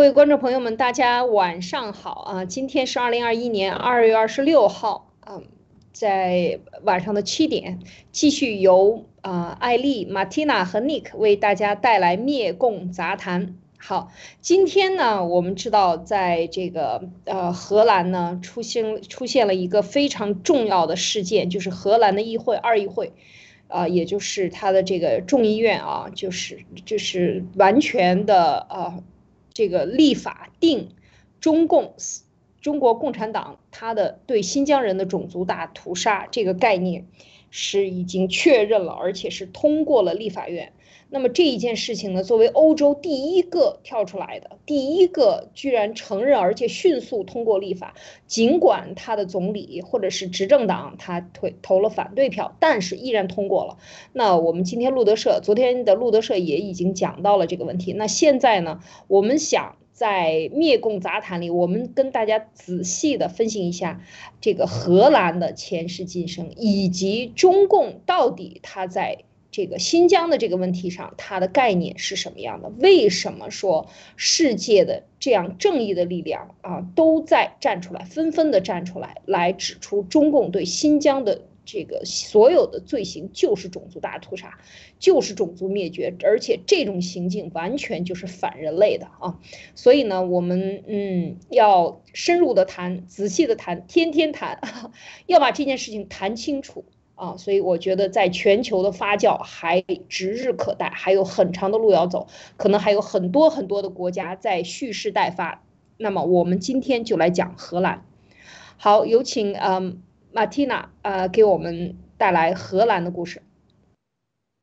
各位观众朋友们，大家晚上好啊！今天是二零二一年二月二十六号，嗯，在晚上的七点，继续由啊艾丽、马蒂娜和 Nick 为大家带来灭共杂谈。好，今天呢，我们知道在这个呃荷兰呢出现出现了一个非常重要的事件，就是荷兰的议会二议会。啊，也就是他的这个众议院啊，就是就是完全的啊，这个立法定中共中国共产党他的对新疆人的种族大屠杀这个概念是已经确认了，而且是通过了立法院。那么这一件事情呢，作为欧洲第一个跳出来的，第一个居然承认而且迅速通过立法，尽管他的总理或者是执政党他推投了反对票，但是依然通过了。那我们今天路德社，昨天的路德社也已经讲到了这个问题。那现在呢，我们想在灭共杂谈里，我们跟大家仔细的分析一下这个荷兰的前世今生，以及中共到底他在。这个新疆的这个问题上，它的概念是什么样的？为什么说世界的这样正义的力量啊都在站出来，纷纷的站出来，来指出中共对新疆的这个所有的罪行就是种族大屠杀，就是种族灭绝，而且这种行径完全就是反人类的啊！所以呢，我们嗯要深入的谈，仔细的谈，天天谈，要把这件事情谈清楚。啊，所以我觉得在全球的发酵还指日可待，还有很长的路要走，可能还有很多很多的国家在蓄势待发。那么我们今天就来讲荷兰。好，有请嗯马蒂娜呃给我们带来荷兰的故事。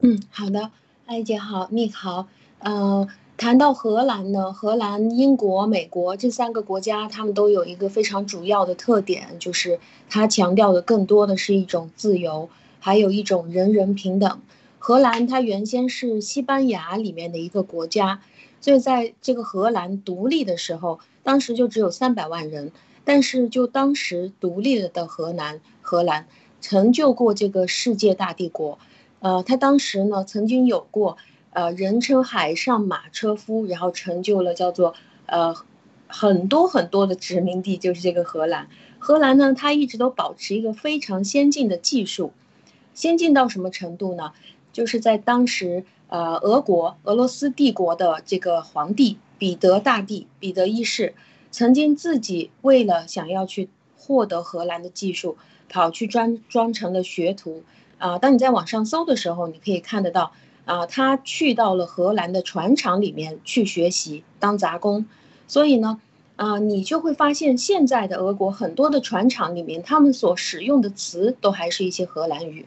嗯，好的，艾姐好，你好，呃。谈到荷兰呢，荷兰、英国、美国这三个国家，他们都有一个非常主要的特点，就是它强调的更多的是一种自由，还有一种人人平等。荷兰它原先是西班牙里面的一个国家，所以在这个荷兰独立的时候，当时就只有三百万人。但是就当时独立了的荷兰，荷兰成就过这个世界大帝国。呃，它当时呢曾经有过。呃，人称海上马车夫，然后成就了叫做呃很多很多的殖民地，就是这个荷兰。荷兰呢，它一直都保持一个非常先进的技术，先进到什么程度呢？就是在当时，呃，俄国俄罗斯帝国的这个皇帝彼得大帝彼得一世，曾经自己为了想要去获得荷兰的技术，跑去装装成了学徒。啊，当你在网上搜的时候，你可以看得到。啊，他去到了荷兰的船厂里面去学习当杂工，所以呢，啊，你就会发现现在的俄国很多的船厂里面，他们所使用的词都还是一些荷兰语，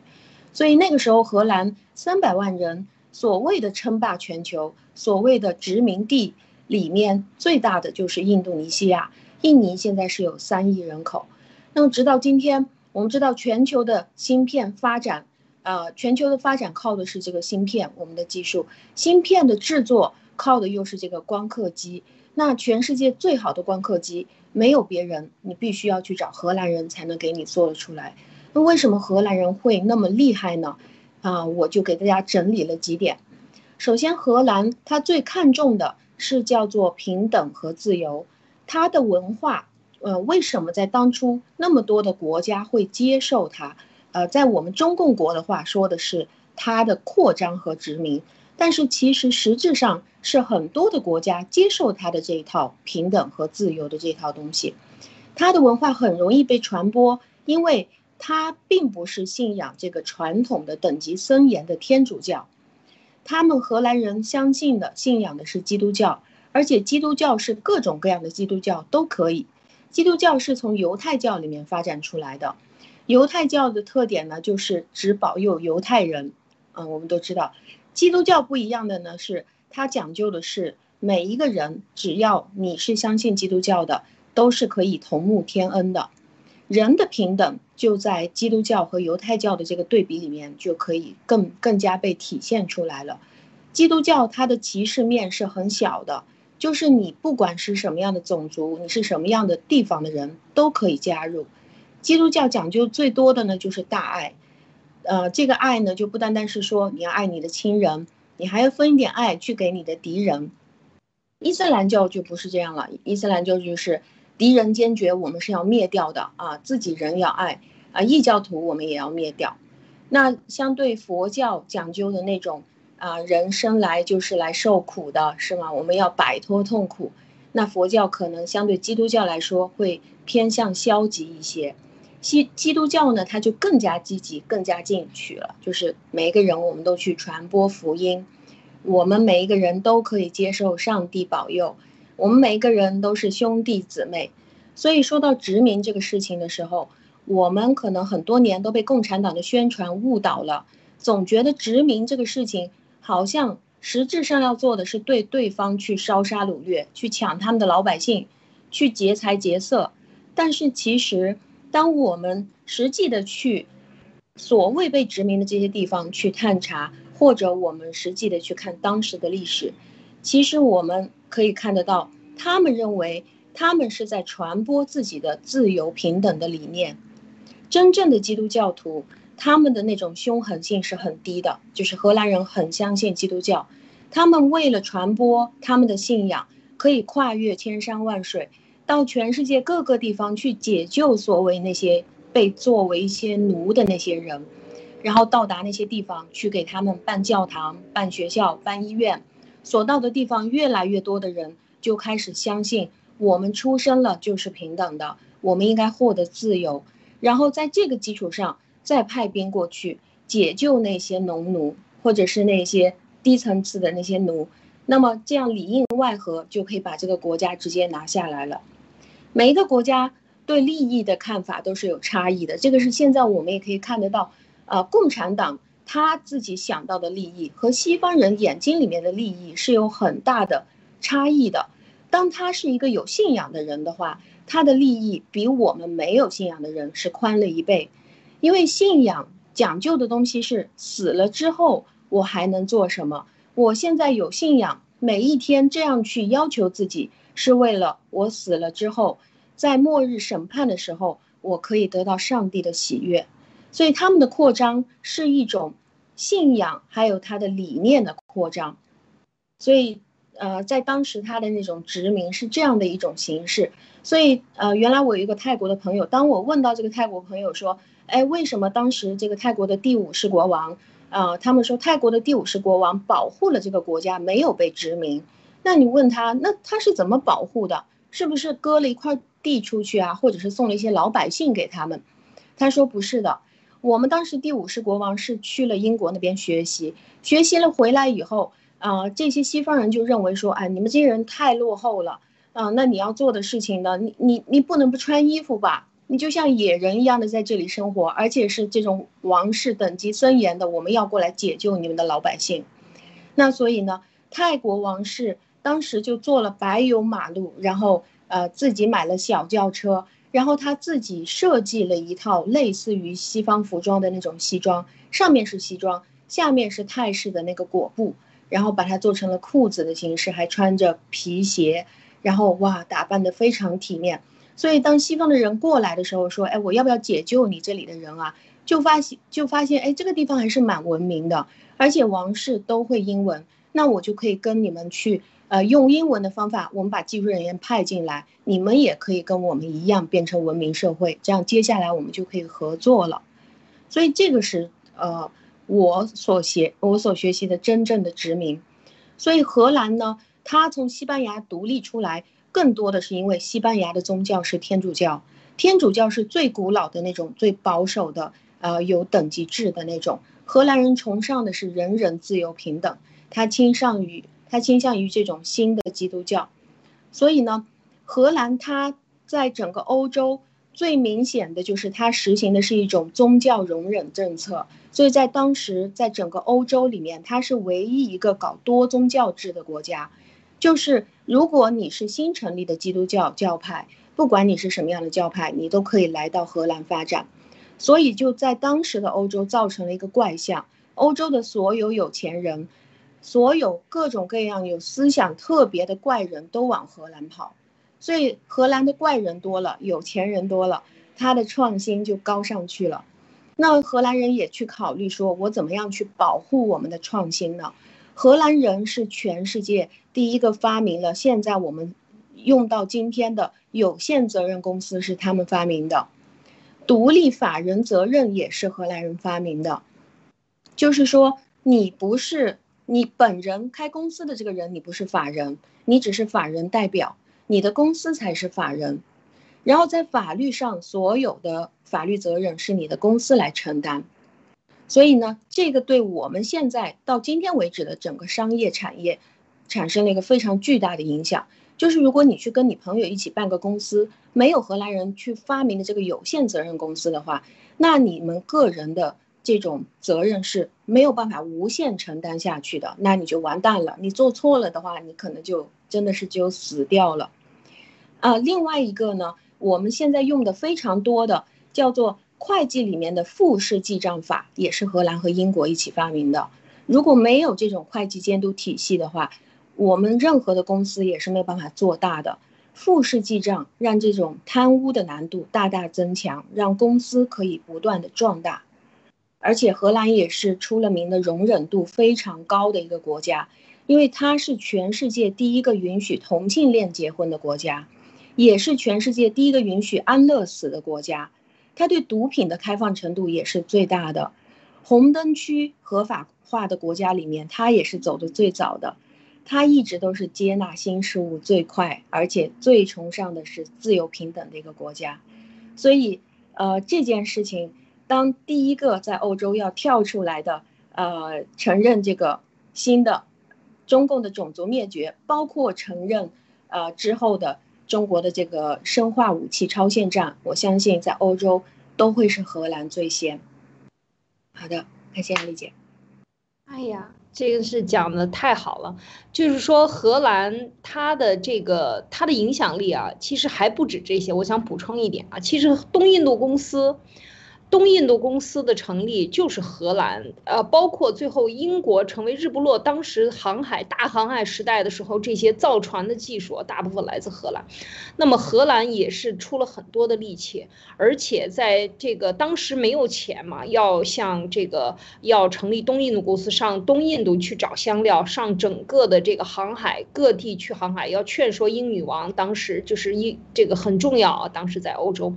所以那个时候荷兰三百万人所谓的称霸全球，所谓的殖民地里面最大的就是印度尼西亚，印尼现在是有三亿人口，那么直到今天，我们知道全球的芯片发展。呃，全球的发展靠的是这个芯片，我们的技术，芯片的制作靠的又是这个光刻机。那全世界最好的光刻机没有别人，你必须要去找荷兰人才能给你做得出来。那为什么荷兰人会那么厉害呢？啊，我就给大家整理了几点。首先，荷兰它最看重的是叫做平等和自由。它的文化，呃，为什么在当初那么多的国家会接受它？呃，在我们中共国的话说的是它的扩张和殖民，但是其实实质上是很多的国家接受它的这一套平等和自由的这套东西，它的文化很容易被传播，因为它并不是信仰这个传统的等级森严的天主教，他们荷兰人相信的信仰的是基督教，而且基督教是各种各样的基督教都可以，基督教是从犹太教里面发展出来的。犹太教的特点呢，就是只保佑犹太人。嗯，我们都知道，基督教不一样的呢，是它讲究的是每一个人，只要你是相信基督教的，都是可以同沐天恩的。人的平等就在基督教和犹太教的这个对比里面，就可以更更加被体现出来了。基督教它的歧视面是很小的，就是你不管是什么样的种族，你是什么样的地方的人，都可以加入。基督教讲究最多的呢，就是大爱，呃，这个爱呢，就不单单是说你要爱你的亲人，你还要分一点爱去给你的敌人。伊斯兰教就不是这样了，伊斯兰教就是敌人坚决，我们是要灭掉的啊，自己人要爱啊，异教徒我们也要灭掉。那相对佛教讲究的那种啊，人生来就是来受苦的，是吗？我们要摆脱痛苦。那佛教可能相对基督教来说会偏向消极一些，基基督教呢，它就更加积极、更加进取了。就是每一个人，我们都去传播福音，我们每一个人都可以接受上帝保佑，我们每一个人都是兄弟姊妹。所以说到殖民这个事情的时候，我们可能很多年都被共产党的宣传误导了，总觉得殖民这个事情好像。实质上要做的是对对方去烧杀掳掠，去抢他们的老百姓，去劫财劫色。但是其实，当我们实际的去所谓被殖民的这些地方去探查，或者我们实际的去看当时的历史，其实我们可以看得到，他们认为他们是在传播自己的自由平等的理念。真正的基督教徒。他们的那种凶狠性是很低的，就是荷兰人很相信基督教，他们为了传播他们的信仰，可以跨越千山万水，到全世界各个地方去解救所谓那些被作为一些奴的那些人，然后到达那些地方去给他们办教堂、办学校、办医院，所到的地方越来越多的人就开始相信，我们出生了就是平等的，我们应该获得自由，然后在这个基础上。再派兵过去解救那些农奴，或者是那些低层次的那些奴，那么这样里应外合就可以把这个国家直接拿下来了。每一个国家对利益的看法都是有差异的，这个是现在我们也可以看得到。呃，共产党他自己想到的利益和西方人眼睛里面的利益是有很大的差异的。当他是一个有信仰的人的话，他的利益比我们没有信仰的人是宽了一倍。因为信仰讲究的东西是死了之后我还能做什么？我现在有信仰，每一天这样去要求自己，是为了我死了之后，在末日审判的时候，我可以得到上帝的喜悦。所以他们的扩张是一种信仰，还有他的理念的扩张。所以，呃，在当时他的那种殖民是这样的一种形式。所以，呃，原来我有一个泰国的朋友，当我问到这个泰国朋友说。哎，为什么当时这个泰国的第五世国王，呃，他们说泰国的第五世国王保护了这个国家，没有被殖民？那你问他，那他是怎么保护的？是不是割了一块地出去啊，或者是送了一些老百姓给他们？他说不是的，我们当时第五世国王是去了英国那边学习，学习了回来以后，啊，这些西方人就认为说，哎，你们这些人太落后了，啊，那你要做的事情呢，你你你不能不穿衣服吧？你就像野人一样的在这里生活，而且是这种王室等级森严的，我们要过来解救你们的老百姓。那所以呢，泰国王室当时就做了柏油马路，然后呃自己买了小轿车，然后他自己设计了一套类似于西方服装的那种西装，上面是西装，下面是泰式的那个裹布，然后把它做成了裤子的形式，还穿着皮鞋，然后哇，打扮得非常体面。所以，当西方的人过来的时候，说：“哎，我要不要解救你这里的人啊？”就发现，就发现，哎，这个地方还是蛮文明的，而且王室都会英文，那我就可以跟你们去，呃，用英文的方法，我们把技术人员派进来，你们也可以跟我们一样变成文明社会，这样接下来我们就可以合作了。所以，这个是呃我所学我所学习的真正的殖民。所以，荷兰呢，它从西班牙独立出来。更多的是因为西班牙的宗教是天主教，天主教是最古老的那种、最保守的，呃，有等级制的那种。荷兰人崇尚的是人人自由平等，他倾向于他倾向于这种新的基督教。所以呢，荷兰它在整个欧洲最明显的就是它实行的是一种宗教容忍政策。所以在当时，在整个欧洲里面，它是唯一一个搞多宗教制的国家。就是如果你是新成立的基督教教派，不管你是什么样的教派，你都可以来到荷兰发展。所以就在当时的欧洲造成了一个怪象：欧洲的所有有钱人，所有各种各样有思想特别的怪人都往荷兰跑。所以荷兰的怪人多了，有钱人多了，他的创新就高上去了。那荷兰人也去考虑说，我怎么样去保护我们的创新呢？荷兰人是全世界第一个发明了现在我们用到今天的有限责任公司是他们发明的，独立法人责任也是荷兰人发明的，就是说你不是你本人开公司的这个人，你不是法人，你只是法人代表，你的公司才是法人，然后在法律上所有的法律责任是你的公司来承担。所以呢，这个对我们现在到今天为止的整个商业产业，产生了一个非常巨大的影响。就是如果你去跟你朋友一起办个公司，没有荷兰人去发明的这个有限责任公司的话，那你们个人的这种责任是没有办法无限承担下去的，那你就完蛋了。你做错了的话，你可能就真的是就死掉了。啊，另外一个呢，我们现在用的非常多的叫做。会计里面的复式记账法也是荷兰和英国一起发明的。如果没有这种会计监督体系的话，我们任何的公司也是没有办法做大的。复式记账让这种贪污的难度大大增强，让公司可以不断的壮大。而且荷兰也是出了名的容忍度非常高的一个国家，因为它是全世界第一个允许同性恋结婚的国家，也是全世界第一个允许安乐死的国家。它对毒品的开放程度也是最大的，红灯区合法化的国家里面，它也是走的最早的，它一直都是接纳新事物最快，而且最崇尚的是自由平等的一个国家，所以，呃，这件事情，当第一个在欧洲要跳出来的，呃，承认这个新的中共的种族灭绝，包括承认，呃之后的。中国的这个生化武器超限战，我相信在欧洲都会是荷兰最先。好的，感谢丽姐。哎呀，这个是讲的太好了，就是说荷兰它的这个它的影响力啊，其实还不止这些。我想补充一点啊，其实东印度公司。东印度公司的成立就是荷兰，呃，包括最后英国成为日不落，当时航海大航海时代的时候，这些造船的技术大部分来自荷兰。那么荷兰也是出了很多的力气，而且在这个当时没有钱嘛，要向这个要成立东印度公司，上东印度去找香料，上整个的这个航海各地去航海，要劝说英女王，当时就是一这个很重要啊，当时在欧洲。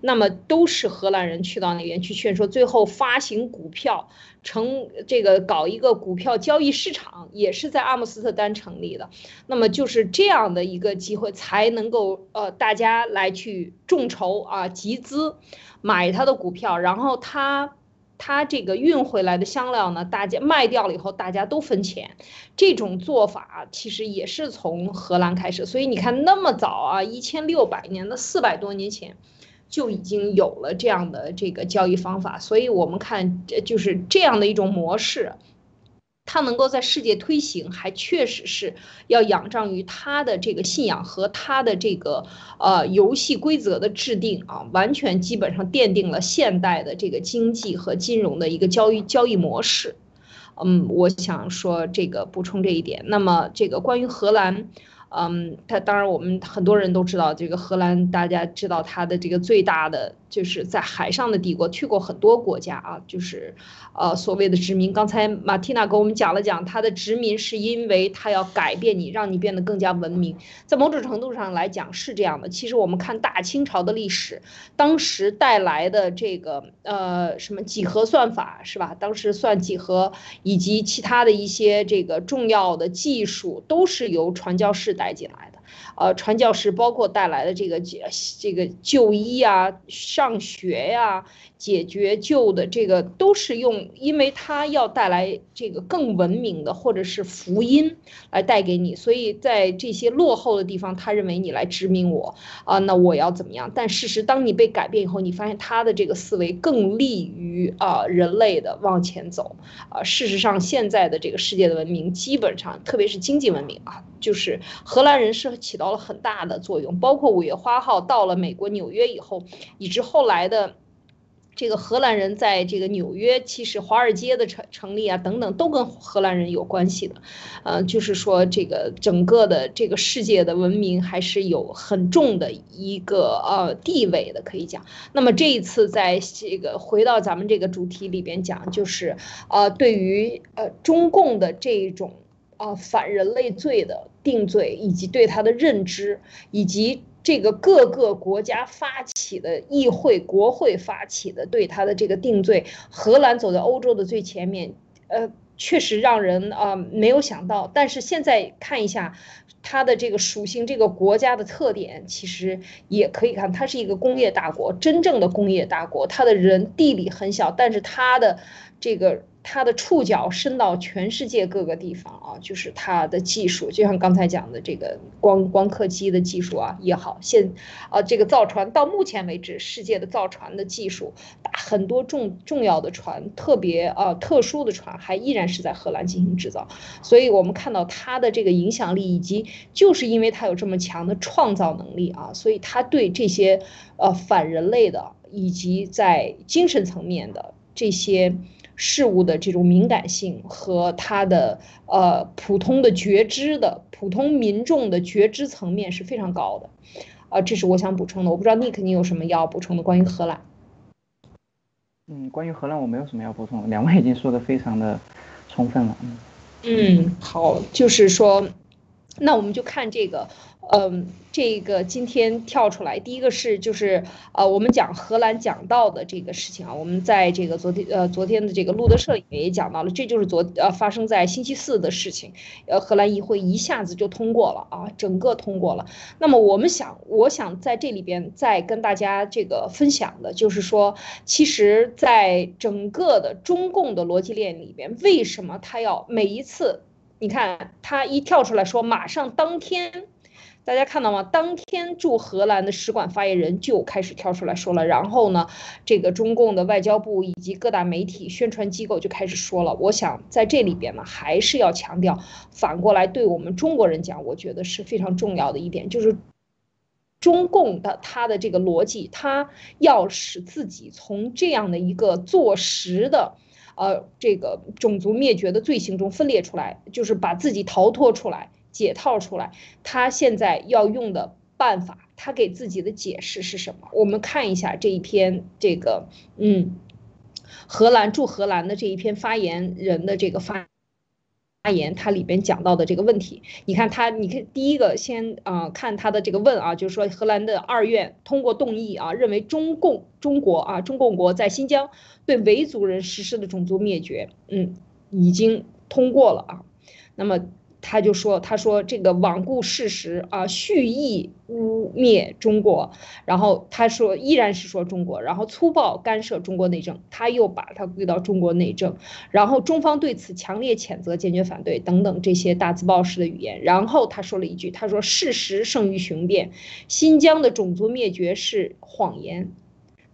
那么都是荷兰人去到那边去劝说，最后发行股票，成这个搞一个股票交易市场，也是在阿姆斯特丹成立的。那么就是这样的一个机会，才能够呃大家来去众筹啊集资，买他的股票，然后他他这个运回来的香料呢，大家卖掉了以后，大家都分钱。这种做法其实也是从荷兰开始，所以你看那么早啊，一千六百年的四百多年前。就已经有了这样的这个交易方法，所以我们看，就是这样的一种模式，它能够在世界推行，还确实是要仰仗于它的这个信仰和它的这个呃游戏规则的制定啊，完全基本上奠定了现代的这个经济和金融的一个交易交易模式。嗯，我想说这个补充这一点。那么这个关于荷兰。嗯，他当然，我们很多人都知道这个荷兰，大家知道它的这个最大的。就是在海上的帝国，去过很多国家啊，就是，呃，所谓的殖民。刚才马蒂娜给我们讲了讲，他的殖民是因为他要改变你，让你变得更加文明。在某种程度上来讲是这样的。其实我们看大清朝的历史，当时带来的这个呃什么几何算法是吧？当时算几何以及其他的一些这个重要的技术，都是由传教士带进来的。呃，传教士包括带来的这个解这个就医啊、上学呀、解决旧的这个，都是用，因为他要带来这个更文明的或者是福音来带给你，所以在这些落后的地方，他认为你来殖民我啊，那我要怎么样？但事实，当你被改变以后，你发现他的这个思维更利于啊人类的往前走啊。事实上，现在的这个世界的文明，基本上特别是经济文明啊，就是荷兰人是起。到了很大的作用，包括五月花号到了美国纽约以后，以至后来的这个荷兰人在这个纽约，其实华尔街的成成立啊，等等，都跟荷兰人有关系的，呃，就是说这个整个的这个世界的文明还是有很重的一个呃地位的，可以讲。那么这一次在这个回到咱们这个主题里边讲，就是呃对于呃中共的这种啊反人类罪的定罪，以及对他的认知，以及。这个各个国家发起的议会、国会发起的对他的这个定罪，荷兰走在欧洲的最前面，呃，确实让人啊没有想到。但是现在看一下它的这个属性，这个国家的特点，其实也可以看，它是一个工业大国，真正的工业大国，它的人地理很小，但是它的这个。它的触角伸到全世界各个地方啊，就是它的技术，就像刚才讲的这个光光刻机的技术啊也好，现啊这个造船到目前为止，世界的造船的技术，很多重重要的船，特别啊特殊的船，还依然是在荷兰进行制造。所以我们看到它的这个影响力，以及就是因为它有这么强的创造能力啊，所以它对这些呃反人类的，以及在精神层面的这些。事物的这种敏感性和他的呃普通的觉知的普通民众的觉知层面是非常高的，啊，这是我想补充的。我不知道 Nick 你有什么要补充的关于荷兰？嗯，关于荷兰我没有什么要补充，两位已经说的非常的充分了。嗯，嗯，好，就是说，那我们就看这个。嗯，这个今天跳出来，第一个是就是呃，我们讲荷兰讲到的这个事情啊，我们在这个昨天呃昨天的这个路德社里面也讲到了，这就是昨呃发生在星期四的事情，呃，荷兰议会一下子就通过了啊，整个通过了。那么我们想，我想在这里边再跟大家这个分享的就是说，其实，在整个的中共的逻辑链里边，为什么他要每一次，你看他一跳出来说，马上当天。大家看到吗？当天驻荷兰的使馆发言人就开始跳出来说了，然后呢，这个中共的外交部以及各大媒体宣传机构就开始说了。我想在这里边呢，还是要强调，反过来对我们中国人讲，我觉得是非常重要的一点，就是中共的他的这个逻辑，他要使自己从这样的一个坐实的，呃，这个种族灭绝的罪行中分裂出来，就是把自己逃脱出来。解套出来，他现在要用的办法，他给自己的解释是什么？我们看一下这一篇这个，嗯，荷兰驻荷兰的这一篇发言人的这个发发言，它里边讲到的这个问题，你看它，你看第一个先啊看它的这个问啊，就是说荷兰的二院通过动议啊，认为中共中国啊中共国在新疆对维族人实施的种族灭绝，嗯，已经通过了啊，那么。他就说：“他说这个罔顾事实啊，蓄意污蔑中国，然后他说依然是说中国，然后粗暴干涉中国内政，他又把它归到中国内政，然后中方对此强烈谴责，坚决反对等等这些大字报式的语言。然后他说了一句：他说事实胜于雄辩，新疆的种族灭绝是谎言。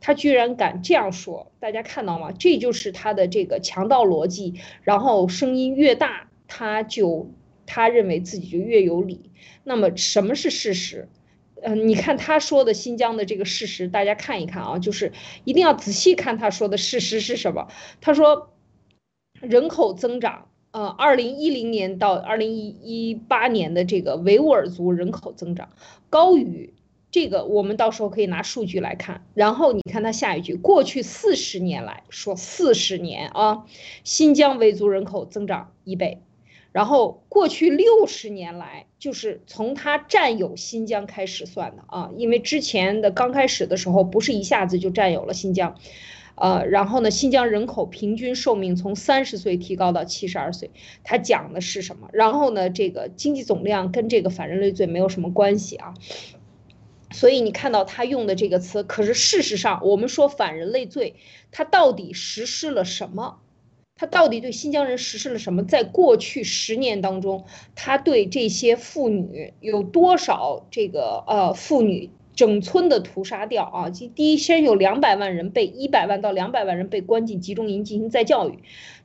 他居然敢这样说，大家看到吗？这就是他的这个强盗逻辑。然后声音越大，他就。”他认为自己就越有理。那么什么是事实？嗯，你看他说的新疆的这个事实，大家看一看啊，就是一定要仔细看他说的事实是什么。他说，人口增长，呃，二零一零年到二零一八年的这个维吾尔族人口增长高于这个，我们到时候可以拿数据来看。然后你看他下一句，过去四十年来说四十年啊，新疆维族人口增长一倍。然后过去六十年来，就是从他占有新疆开始算的啊，因为之前的刚开始的时候不是一下子就占有了新疆，呃，然后呢，新疆人口平均寿命从三十岁提高到七十二岁，他讲的是什么？然后呢，这个经济总量跟这个反人类罪没有什么关系啊，所以你看到他用的这个词，可是事实上我们说反人类罪，他到底实施了什么？他到底对新疆人实施了什么？在过去十年当中，他对这些妇女有多少这个呃妇女整村的屠杀掉啊？第一，先有两百万人被一百万到两百万人被关进集中营进行再教育，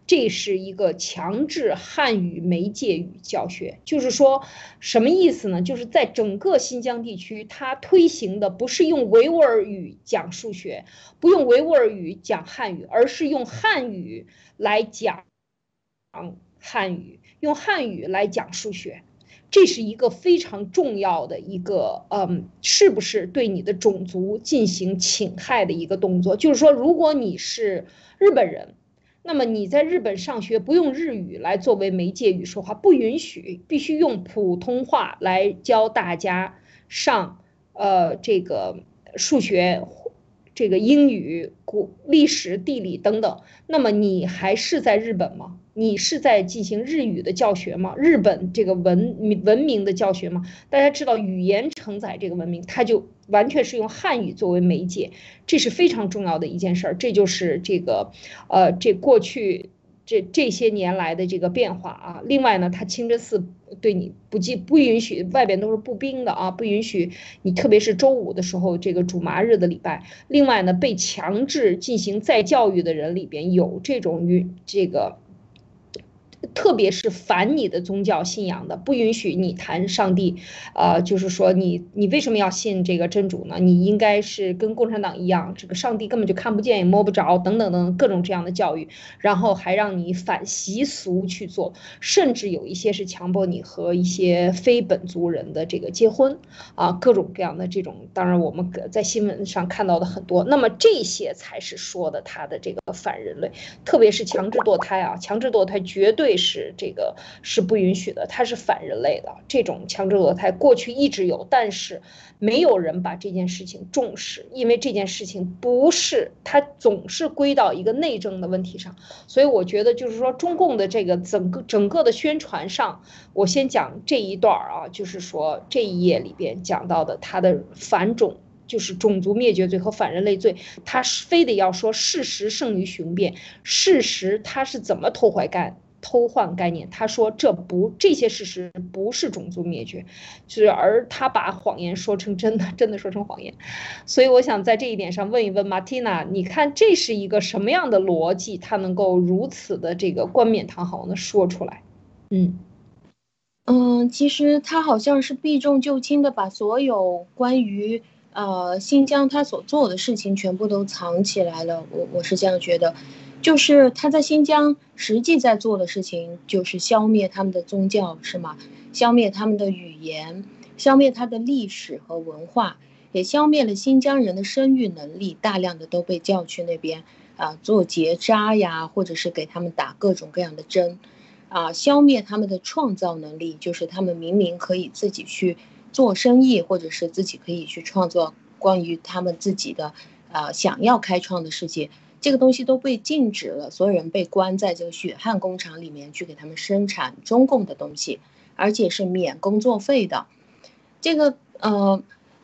这是一个强制汉语媒介语教学，就是说什么意思呢？就是在整个新疆地区，它推行的不是用维吾尔语讲数学，不用维吾尔语讲汉语，而是用汉语来讲汉语，用汉语来讲数学。这是一个非常重要的一个，嗯，是不是对你的种族进行侵害的一个动作？就是说，如果你是日本人，那么你在日本上学不用日语来作为媒介语说话，不允许，必须用普通话来教大家上，呃，这个数学。这个英语、古历史、地理等等，那么你还是在日本吗？你是在进行日语的教学吗？日本这个文文明的教学吗？大家知道，语言承载这个文明，它就完全是用汉语作为媒介，这是非常重要的一件事儿。这就是这个，呃，这过去。这这些年来的这个变化啊，另外呢，他清真寺对你不记不允许，外边都是步兵的啊，不允许你，特别是周五的时候，这个主麻日的礼拜。另外呢，被强制进行再教育的人里边有这种与这个。特别是反你的宗教信仰的，不允许你谈上帝，呃，就是说你你为什么要信这个真主呢？你应该是跟共产党一样，这个上帝根本就看不见也摸不着，等等等各种这样的教育，然后还让你反习俗去做，甚至有一些是强迫你和一些非本族人的这个结婚，啊，各种各样的这种，当然我们在新闻上看到的很多，那么这些才是说的他的这个反人类，特别是强制堕胎啊，强制堕胎绝对。是这个是不允许的，它是反人类的。这种强制堕胎过去一直有，但是没有人把这件事情重视，因为这件事情不是它总是归到一个内政的问题上。所以我觉得就是说，中共的这个整个整个的宣传上，我先讲这一段儿啊，就是说这一页里边讲到的它的反种。就是种族灭绝罪和反人类罪，他非得要说事实胜于雄辩。事实他是怎么偷怀干偷换概念？他说这不这些事实不是种族灭绝，是而他把谎言说成真的，真的说成谎言。所以我想在这一点上问一问 Martina，，你看这是一个什么样的逻辑？他能够如此的这个冠冕堂皇的说出来？嗯嗯，其实他好像是避重就轻的把所有关于。呃，新疆他所做的事情全部都藏起来了，我我是这样觉得，就是他在新疆实际在做的事情就是消灭他们的宗教，是吗？消灭他们的语言，消灭他的历史和文化，也消灭了新疆人的生育能力，大量的都被叫去那边啊做结扎呀，或者是给他们打各种各样的针，啊，消灭他们的创造能力，就是他们明明可以自己去。做生意，或者是自己可以去创作关于他们自己的，啊，想要开创的世界，这个东西都被禁止了。所有人被关在这个血汗工厂里面去给他们生产中共的东西，而且是免工作费的。这个，呃，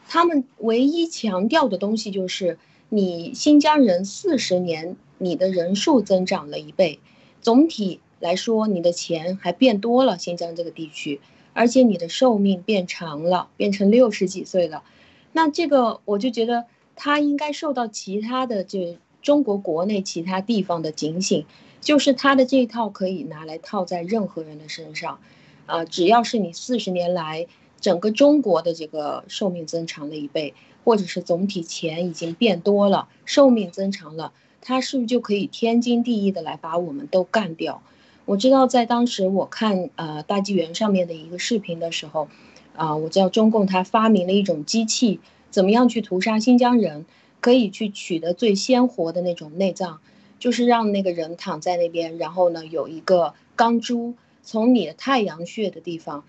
他们唯一强调的东西就是，你新疆人四十年，你的人数增长了一倍，总体来说，你的钱还变多了。新疆这个地区。而且你的寿命变长了，变成六十几岁了，那这个我就觉得他应该受到其他的这中国国内其他地方的警醒，就是他的这一套可以拿来套在任何人的身上，啊，只要是你四十年来整个中国的这个寿命增长了一倍，或者是总体钱已经变多了，寿命增长了，他是不是就可以天经地义的来把我们都干掉？我知道，在当时我看呃大纪元上面的一个视频的时候，啊，我知道中共他发明了一种机器，怎么样去屠杀新疆人，可以去取得最鲜活的那种内脏，就是让那个人躺在那边，然后呢有一个钢珠从你的太阳穴的地方，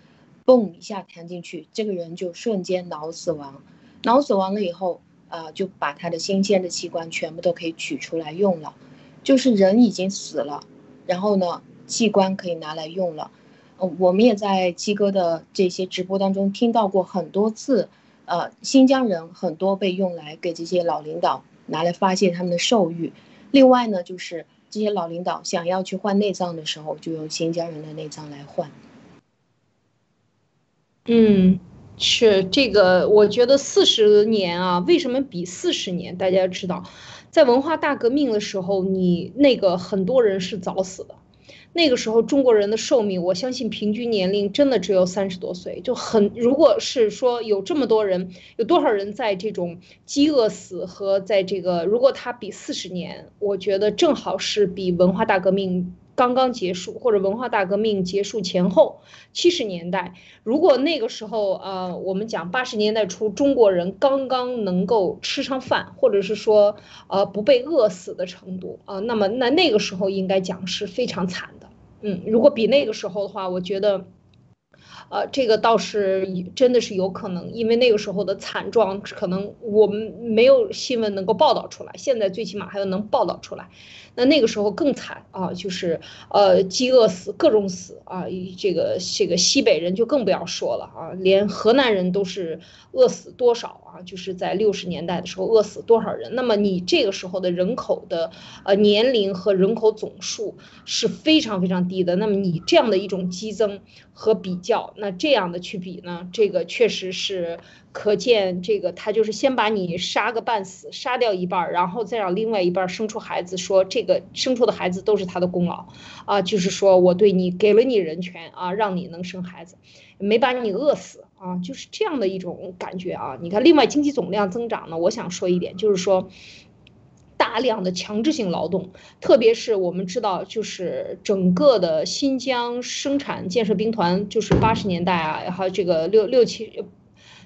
嘣一下弹进去，这个人就瞬间脑死亡，脑死亡了以后，啊就把他的新鲜的器官全部都可以取出来用了，就是人已经死了，然后呢。器官可以拿来用了，呃，我们也在鸡哥的这些直播当中听到过很多次，呃，新疆人很多被用来给这些老领导拿来发泄他们的兽欲。另外呢，就是这些老领导想要去换内脏的时候，就用新疆人的内脏来换。嗯，是这个，我觉得四十年啊，为什么比四十年？大家知道。在文化大革命的时候，你那个很多人是早死的。那个时候中国人的寿命，我相信平均年龄真的只有三十多岁，就很。如果是说有这么多人，有多少人在这种饥饿死和在这个，如果他比四十年，我觉得正好是比文化大革命。刚刚结束，或者文化大革命结束前后，七十年代，如果那个时候，呃，我们讲八十年代初，中国人刚刚能够吃上饭，或者是说，呃，不被饿死的程度，啊，那么那那个时候应该讲是非常惨，嗯，如果比那个时候的话，我觉得，呃，这个倒是真的是有可能，因为那个时候的惨状，可能我们没有新闻能够报道出来，现在最起码还要能报道出来。那那个时候更惨啊，就是呃饥饿死，各种死啊，这个这个西北人就更不要说了啊，连河南人都是饿死多少啊？就是在六十年代的时候饿死多少人？那么你这个时候的人口的呃年龄和人口总数是非常非常低的。那么你这样的一种激增和比较，那这样的去比呢？这个确实是。可见，这个他就是先把你杀个半死，杀掉一半，然后再让另外一半生出孩子，说这个生出的孩子都是他的功劳，啊，就是说我对你给了你人权啊，让你能生孩子，没把你饿死啊，就是这样的一种感觉啊。你看，另外经济总量增长呢，我想说一点，就是说大量的强制性劳动，特别是我们知道，就是整个的新疆生产建设兵团，就是八十年代啊，还有这个六六七。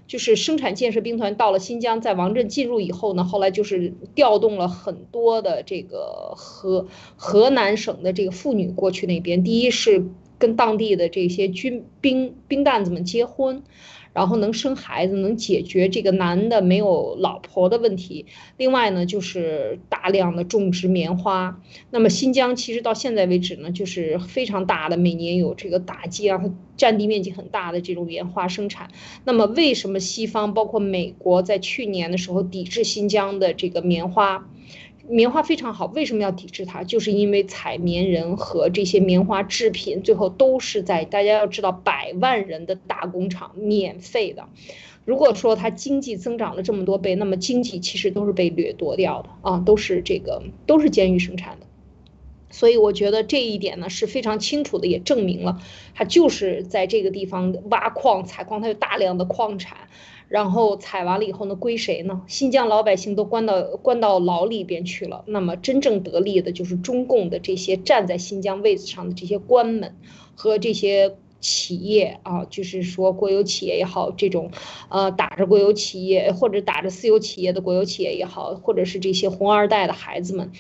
就是生产建设兵团到了新疆，在王震进入以后呢，后来就是调动了很多的这个河河南省的这个妇女过去那边，第一是跟当地的这些军兵兵蛋子们结婚。然后能生孩子，能解决这个男的没有老婆的问题。另外呢，就是大量的种植棉花。那么新疆其实到现在为止呢，就是非常大的，每年有这个打击啊，占地面积很大的这种棉花生产。那么为什么西方包括美国在去年的时候抵制新疆的这个棉花？棉花非常好，为什么要抵制它？就是因为采棉人和这些棉花制品最后都是在大家要知道百万人的大工厂免费的。如果说它经济增长了这么多倍，那么经济其实都是被掠夺掉的啊，都是这个都是监狱生产的。所以我觉得这一点呢是非常清楚的，也证明了它就是在这个地方挖矿采矿，它有大量的矿产。然后采完了以后呢，归谁呢？新疆老百姓都关到关到牢里边去了。那么真正得利的就是中共的这些站在新疆位子上的这些官们和这些企业啊，就是说国有企业也好，这种呃打着国有企业或者打着私有企业的国有企业也好，或者是这些红二代的孩子们。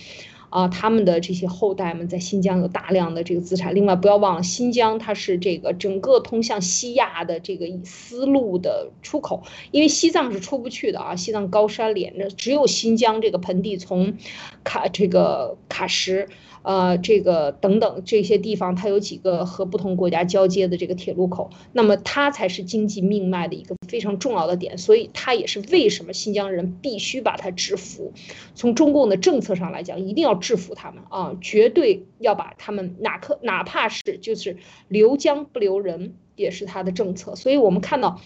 啊，他们的这些后代们在新疆有大量的这个资产。另外，不要忘了，新疆它是这个整个通向西亚的这个丝路的出口，因为西藏是出不去的啊，西藏高山连着，只有新疆这个盆地从卡这个喀什。呃，这个等等这些地方，它有几个和不同国家交接的这个铁路口，那么它才是经济命脉的一个非常重要的点，所以它也是为什么新疆人必须把它制服。从中共的政策上来讲，一定要制服他们啊，绝对要把他们哪可哪怕是就是留疆不留人，也是他的政策。所以我们看到。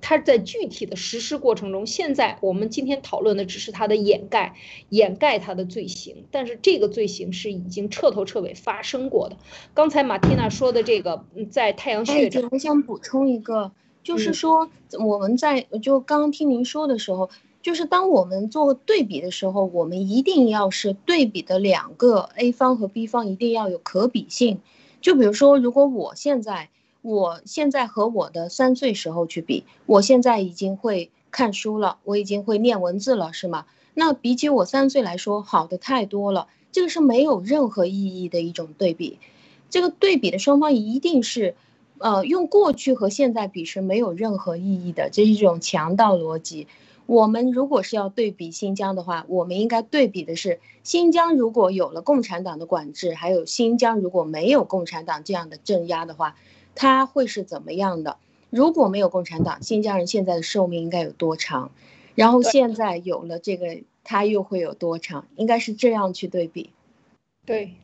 它在具体的实施过程中，现在我们今天讨论的只是它的掩盖，掩盖它的罪行，但是这个罪行是已经彻头彻尾发生过的。刚才马蒂娜说的这个，在太阳穴，我想补充一个，就是说我们在就刚刚听您说的时候，就是当我们做对比的时候，我们一定要是对比的两个 A 方和 B 方一定要有可比性。就比如说，如果我现在。我现在和我的三岁时候去比，我现在已经会看书了，我已经会念文字了，是吗？那比起我三岁来说，好的太多了。这个是没有任何意义的一种对比。这个对比的双方一定是，呃，用过去和现在比是没有任何意义的，这是一种强盗逻辑。我们如果是要对比新疆的话，我们应该对比的是新疆如果有了共产党的管制，还有新疆如果没有共产党这样的镇压的话。他会是怎么样的？如果没有共产党，新疆人现在的寿命应该有多长？然后现在有了这个，他又会有多长？应该是这样去对比。对，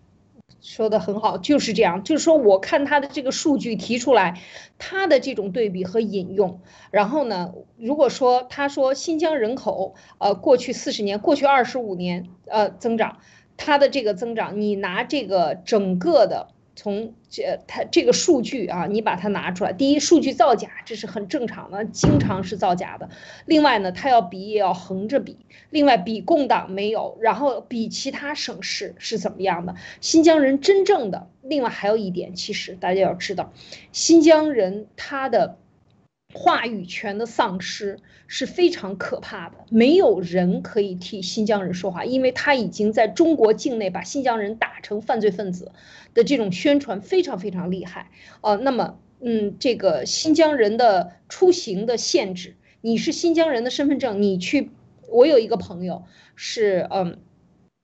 说的很好，就是这样。就是说，我看他的这个数据提出来，他的这种对比和引用，然后呢，如果说他说新疆人口，呃，过去四十年、过去二十五年，呃，增长，他的这个增长，你拿这个整个的。从这它这个数据啊，你把它拿出来。第一，数据造假，这是很正常的，经常是造假的。另外呢，它要比也要横着比。另外，比共党没有，然后比其他省市是怎么样的？新疆人真正的，另外还有一点，其实大家要知道，新疆人他的。话语权的丧失是非常可怕的，没有人可以替新疆人说话，因为他已经在中国境内把新疆人打成犯罪分子的这种宣传非常非常厉害呃。那么，嗯，这个新疆人的出行的限制，你是新疆人的身份证，你去，我有一个朋友是，嗯，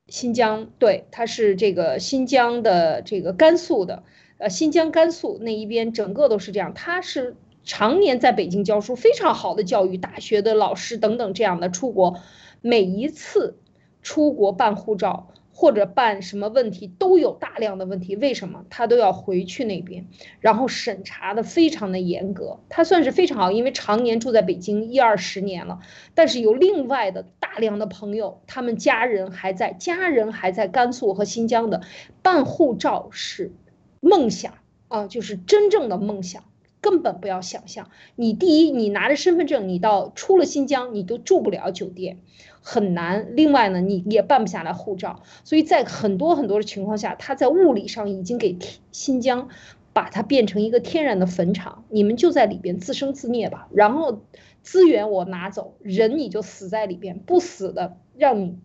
新疆，对，他是这个新疆的这个甘肃的，呃，新疆甘肃那一边整个都是这样，他是。常年在北京教书，非常好的教育，大学的老师等等这样的出国，每一次出国办护照或者办什么问题都有大量的问题，为什么他都要回去那边，然后审查的非常的严格，他算是非常好，因为常年住在北京一二十年了，但是有另外的大量的朋友，他们家人还在，家人还在甘肃和新疆的办护照是梦想啊，就是真正的梦想。根本不要想象，你第一，你拿着身份证，你到出了新疆，你都住不了酒店，很难。另外呢，你也办不下来护照。所以在很多很多的情况下，他在物理上已经给新疆把它变成一个天然的坟场，你们就在里边自生自灭吧。然后资源我拿走，人你就死在里边，不死的让你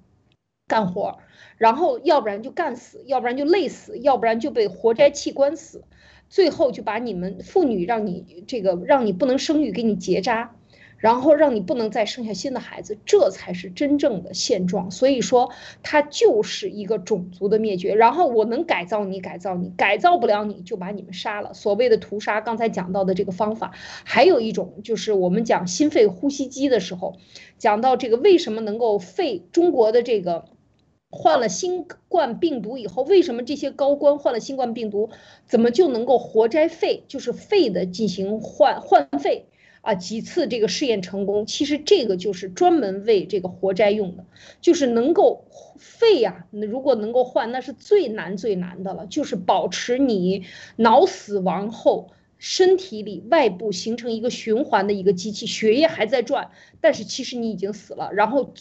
干活，然后要不然就干死，要不然就累死，要不然就被活摘器官死。最后就把你们妇女让你这个让你不能生育，给你结扎，然后让你不能再生下新的孩子，这才是真正的现状。所以说，它就是一个种族的灭绝。然后我能改造你，改造你，改造不了你就把你们杀了。所谓的屠杀，刚才讲到的这个方法，还有一种就是我们讲心肺呼吸机的时候，讲到这个为什么能够肺中国的这个。患了新冠病毒以后，为什么这些高官患了新冠病毒，怎么就能够活摘肺，就是肺的进行换换肺啊？几次这个试验成功，其实这个就是专门为这个活摘用的，就是能够肺呀，如果能够换，那是最难最难的了，就是保持你脑死亡后身体里外部形成一个循环的一个机器，血液还在转，但是其实你已经死了，然后。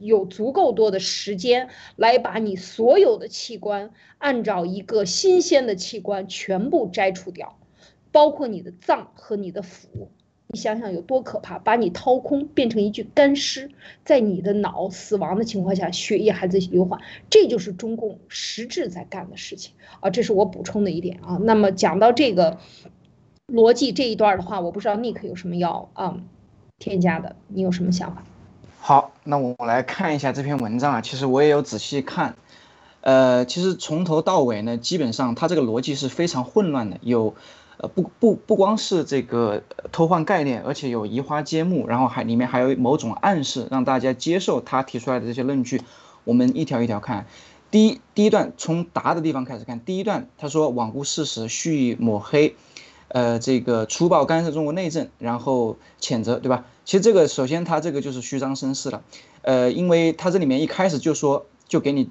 有足够多的时间来把你所有的器官按照一个新鲜的器官全部摘除掉，包括你的脏和你的腑，你想想有多可怕？把你掏空，变成一具干尸，在你的脑死亡的情况下，血液还在流淌，这就是中共实质在干的事情啊！这是我补充的一点啊。那么讲到这个逻辑这一段的话，我不知道 Nick 有什么要啊添加的，你有什么想法？好，那我来看一下这篇文章啊。其实我也有仔细看，呃，其实从头到尾呢，基本上它这个逻辑是非常混乱的，有，呃，不不不光是这个偷换概念，而且有移花接木，然后还里面还有某种暗示，让大家接受他提出来的这些论据。我们一条一条看，第一第一段从答的地方开始看，第一段他说罔顾事实，蓄意抹黑。呃，这个粗暴干涉中国内政，然后谴责，对吧？其实这个首先他这个就是虚张声势了，呃，因为他这里面一开始就说，就给你，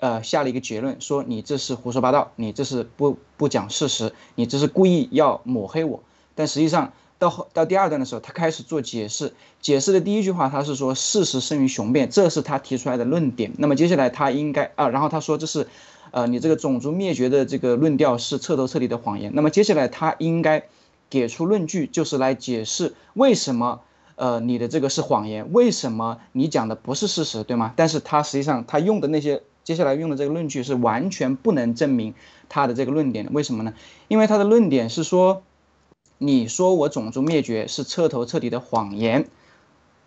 呃，下了一个结论，说你这是胡说八道，你这是不不讲事实，你这是故意要抹黑我。但实际上到后到第二段的时候，他开始做解释，解释的第一句话他是说事实胜于雄辩，这是他提出来的论点。那么接下来他应该啊，然后他说这是。呃，你这个种族灭绝的这个论调是彻头彻底的谎言。那么接下来他应该给出论据，就是来解释为什么呃你的这个是谎言，为什么你讲的不是事实，对吗？但是他实际上他用的那些接下来用的这个论据是完全不能证明他的这个论点的。为什么呢？因为他的论点是说，你说我种族灭绝是彻头彻底的谎言。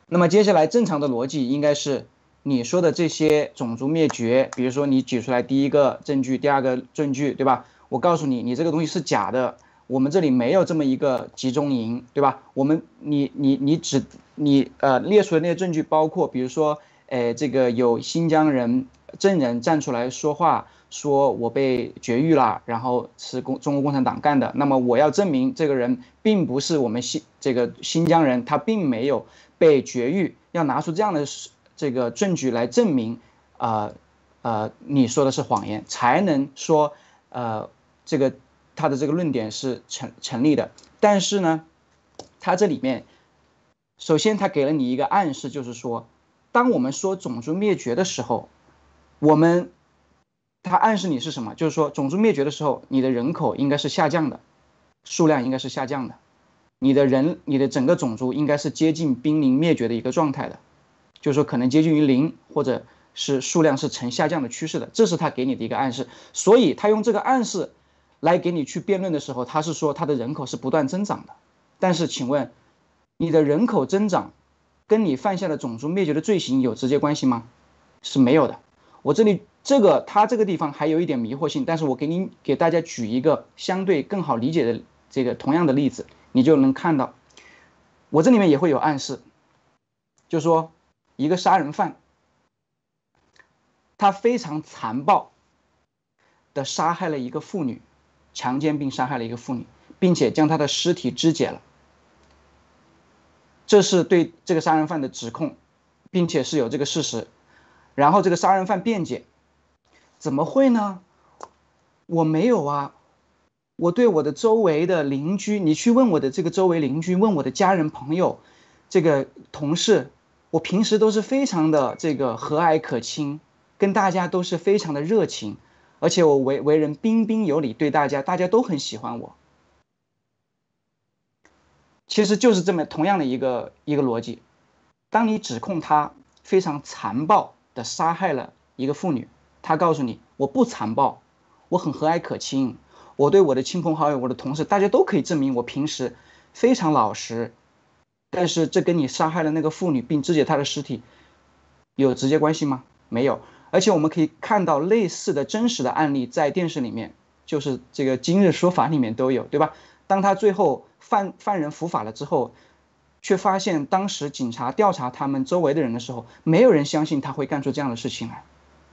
那么接下来正常的逻辑应该是。你说的这些种族灭绝，比如说你举出来第一个证据，第二个证据，对吧？我告诉你，你这个东西是假的，我们这里没有这么一个集中营，对吧？我们你你你只你呃列出的那些证据包括，比如说，呃这个有新疆人证人站出来说话，说我被绝育了，然后是共中国共产党干的，那么我要证明这个人并不是我们新这个新疆人，他并没有被绝育，要拿出这样的这个证据来证明，呃呃，你说的是谎言，才能说呃这个他的这个论点是成成立的。但是呢，他这里面。首先，他给了你一个暗示，就是说，当我们说种族灭绝的时候，我们，他暗示你是什么？就是说，种族灭绝的时候，你的人口应该是下降的，数量应该是下降的，你的人，你的整个种族应该是接近濒临灭绝的一个状态的，就是说，可能接近于零，或者是数量是呈下降的趋势的，这是他给你的一个暗示。所以，他用这个暗示来给你去辩论的时候，他是说他的人口是不断增长的。但是，请问？你的人口增长，跟你犯下的种族灭绝的罪行有直接关系吗？是没有的。我这里这个他这个地方还有一点迷惑性，但是我给你给大家举一个相对更好理解的这个同样的例子，你就能看到，我这里面也会有暗示，就说一个杀人犯，他非常残暴的杀害了一个妇女，强奸并杀害了一个妇女，并且将她的尸体肢解了。这是对这个杀人犯的指控，并且是有这个事实。然后这个杀人犯辩解：“怎么会呢？我没有啊！我对我的周围的邻居，你去问我的这个周围邻居，问我的家人朋友，这个同事，我平时都是非常的这个和蔼可亲，跟大家都是非常的热情，而且我为为人彬彬有礼，对大家大家都很喜欢我。”其实就是这么同样的一个一个逻辑，当你指控他非常残暴的杀害了一个妇女，他告诉你我不残暴，我很和蔼可亲，我对我的亲朋好友、我的同事，大家都可以证明我平时非常老实，但是这跟你杀害了那个妇女并肢解她的尸体有直接关系吗？没有，而且我们可以看到类似的真实的案例在电视里面，就是这个《今日说法》里面都有，对吧？当他最后。犯犯人伏法了之后，却发现当时警察调查他们周围的人的时候，没有人相信他会干出这样的事情来。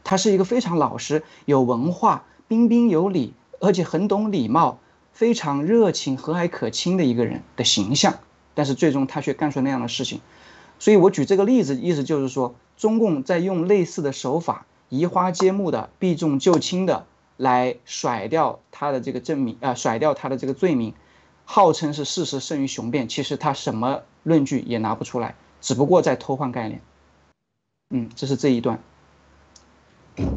他是一个非常老实、有文化、彬彬有礼，而且很懂礼貌、非常热情、和蔼可亲的一个人的形象。但是最终他却干出那样的事情。所以我举这个例子，意思就是说，中共在用类似的手法，移花接木的、避重就轻的来甩掉他的这个证明，呃，甩掉他的这个罪名。号称是事实胜于雄辩，其实他什么论据也拿不出来，只不过在偷换概念。嗯，这是这一段。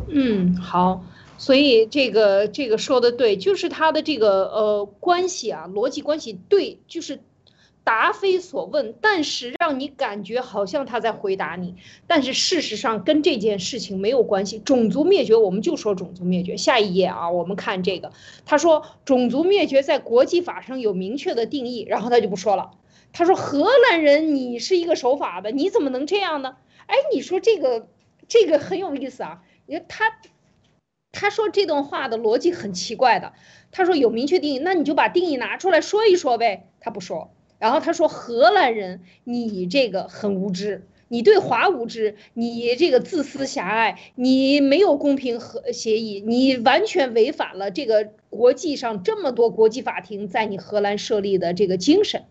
嗯，好，所以这个这个说的对，就是他的这个呃关系啊，逻辑关系对，就是。答非所问，但是让你感觉好像他在回答你，但是事实上跟这件事情没有关系。种族灭绝，我们就说种族灭绝。下一页啊，我们看这个，他说种族灭绝在国际法上有明确的定义，然后他就不说了。他说荷兰人，你是一个守法的，你怎么能这样呢？哎，你说这个这个很有意思啊。你看他他说这段话的逻辑很奇怪的。他说有明确定义，那你就把定义拿出来说一说呗。他不说。然后他说：“荷兰人，你这个很无知，你对华无知，你这个自私狭隘，你没有公平和协议，你完全违反了这个国际上这么多国际法庭在你荷兰设立的这个精神。”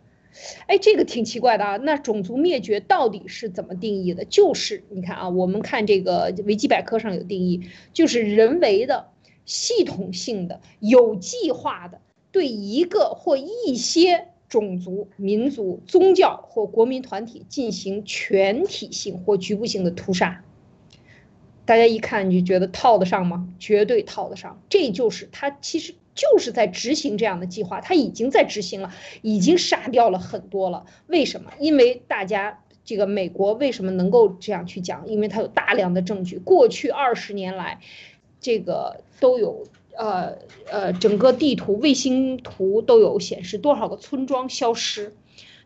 哎，这个挺奇怪的啊。那种族灭绝到底是怎么定义的？就是你看啊，我们看这个维基百科上有定义，就是人为的、系统性的、有计划的对一个或一些。种族、民族、宗教或国民团体进行全体性或局部性的屠杀，大家一看就觉得套得上吗？绝对套得上。这就是他其实就是在执行这样的计划，他已经在执行了，已经杀掉了很多了。为什么？因为大家这个美国为什么能够这样去讲？因为他有大量的证据，过去二十年来，这个都有。呃呃，整个地图、卫星图都有显示多少个村庄消失，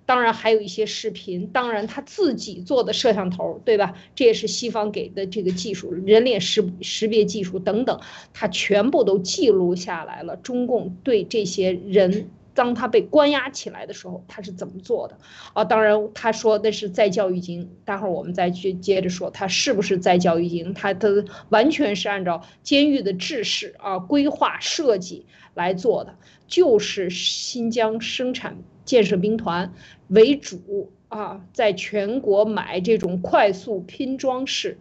当然还有一些视频，当然他自己做的摄像头，对吧？这也是西方给的这个技术，人脸识识别技术等等，他全部都记录下来了。中共对这些人当他被关押起来的时候，他是怎么做的？啊，当然他说那是在教育营，待会儿我们再去接着说他是不是在教育营，他的完全是按照监狱的制式啊规划设计来做的，就是新疆生产建设兵团为主啊，在全国买这种快速拼装式。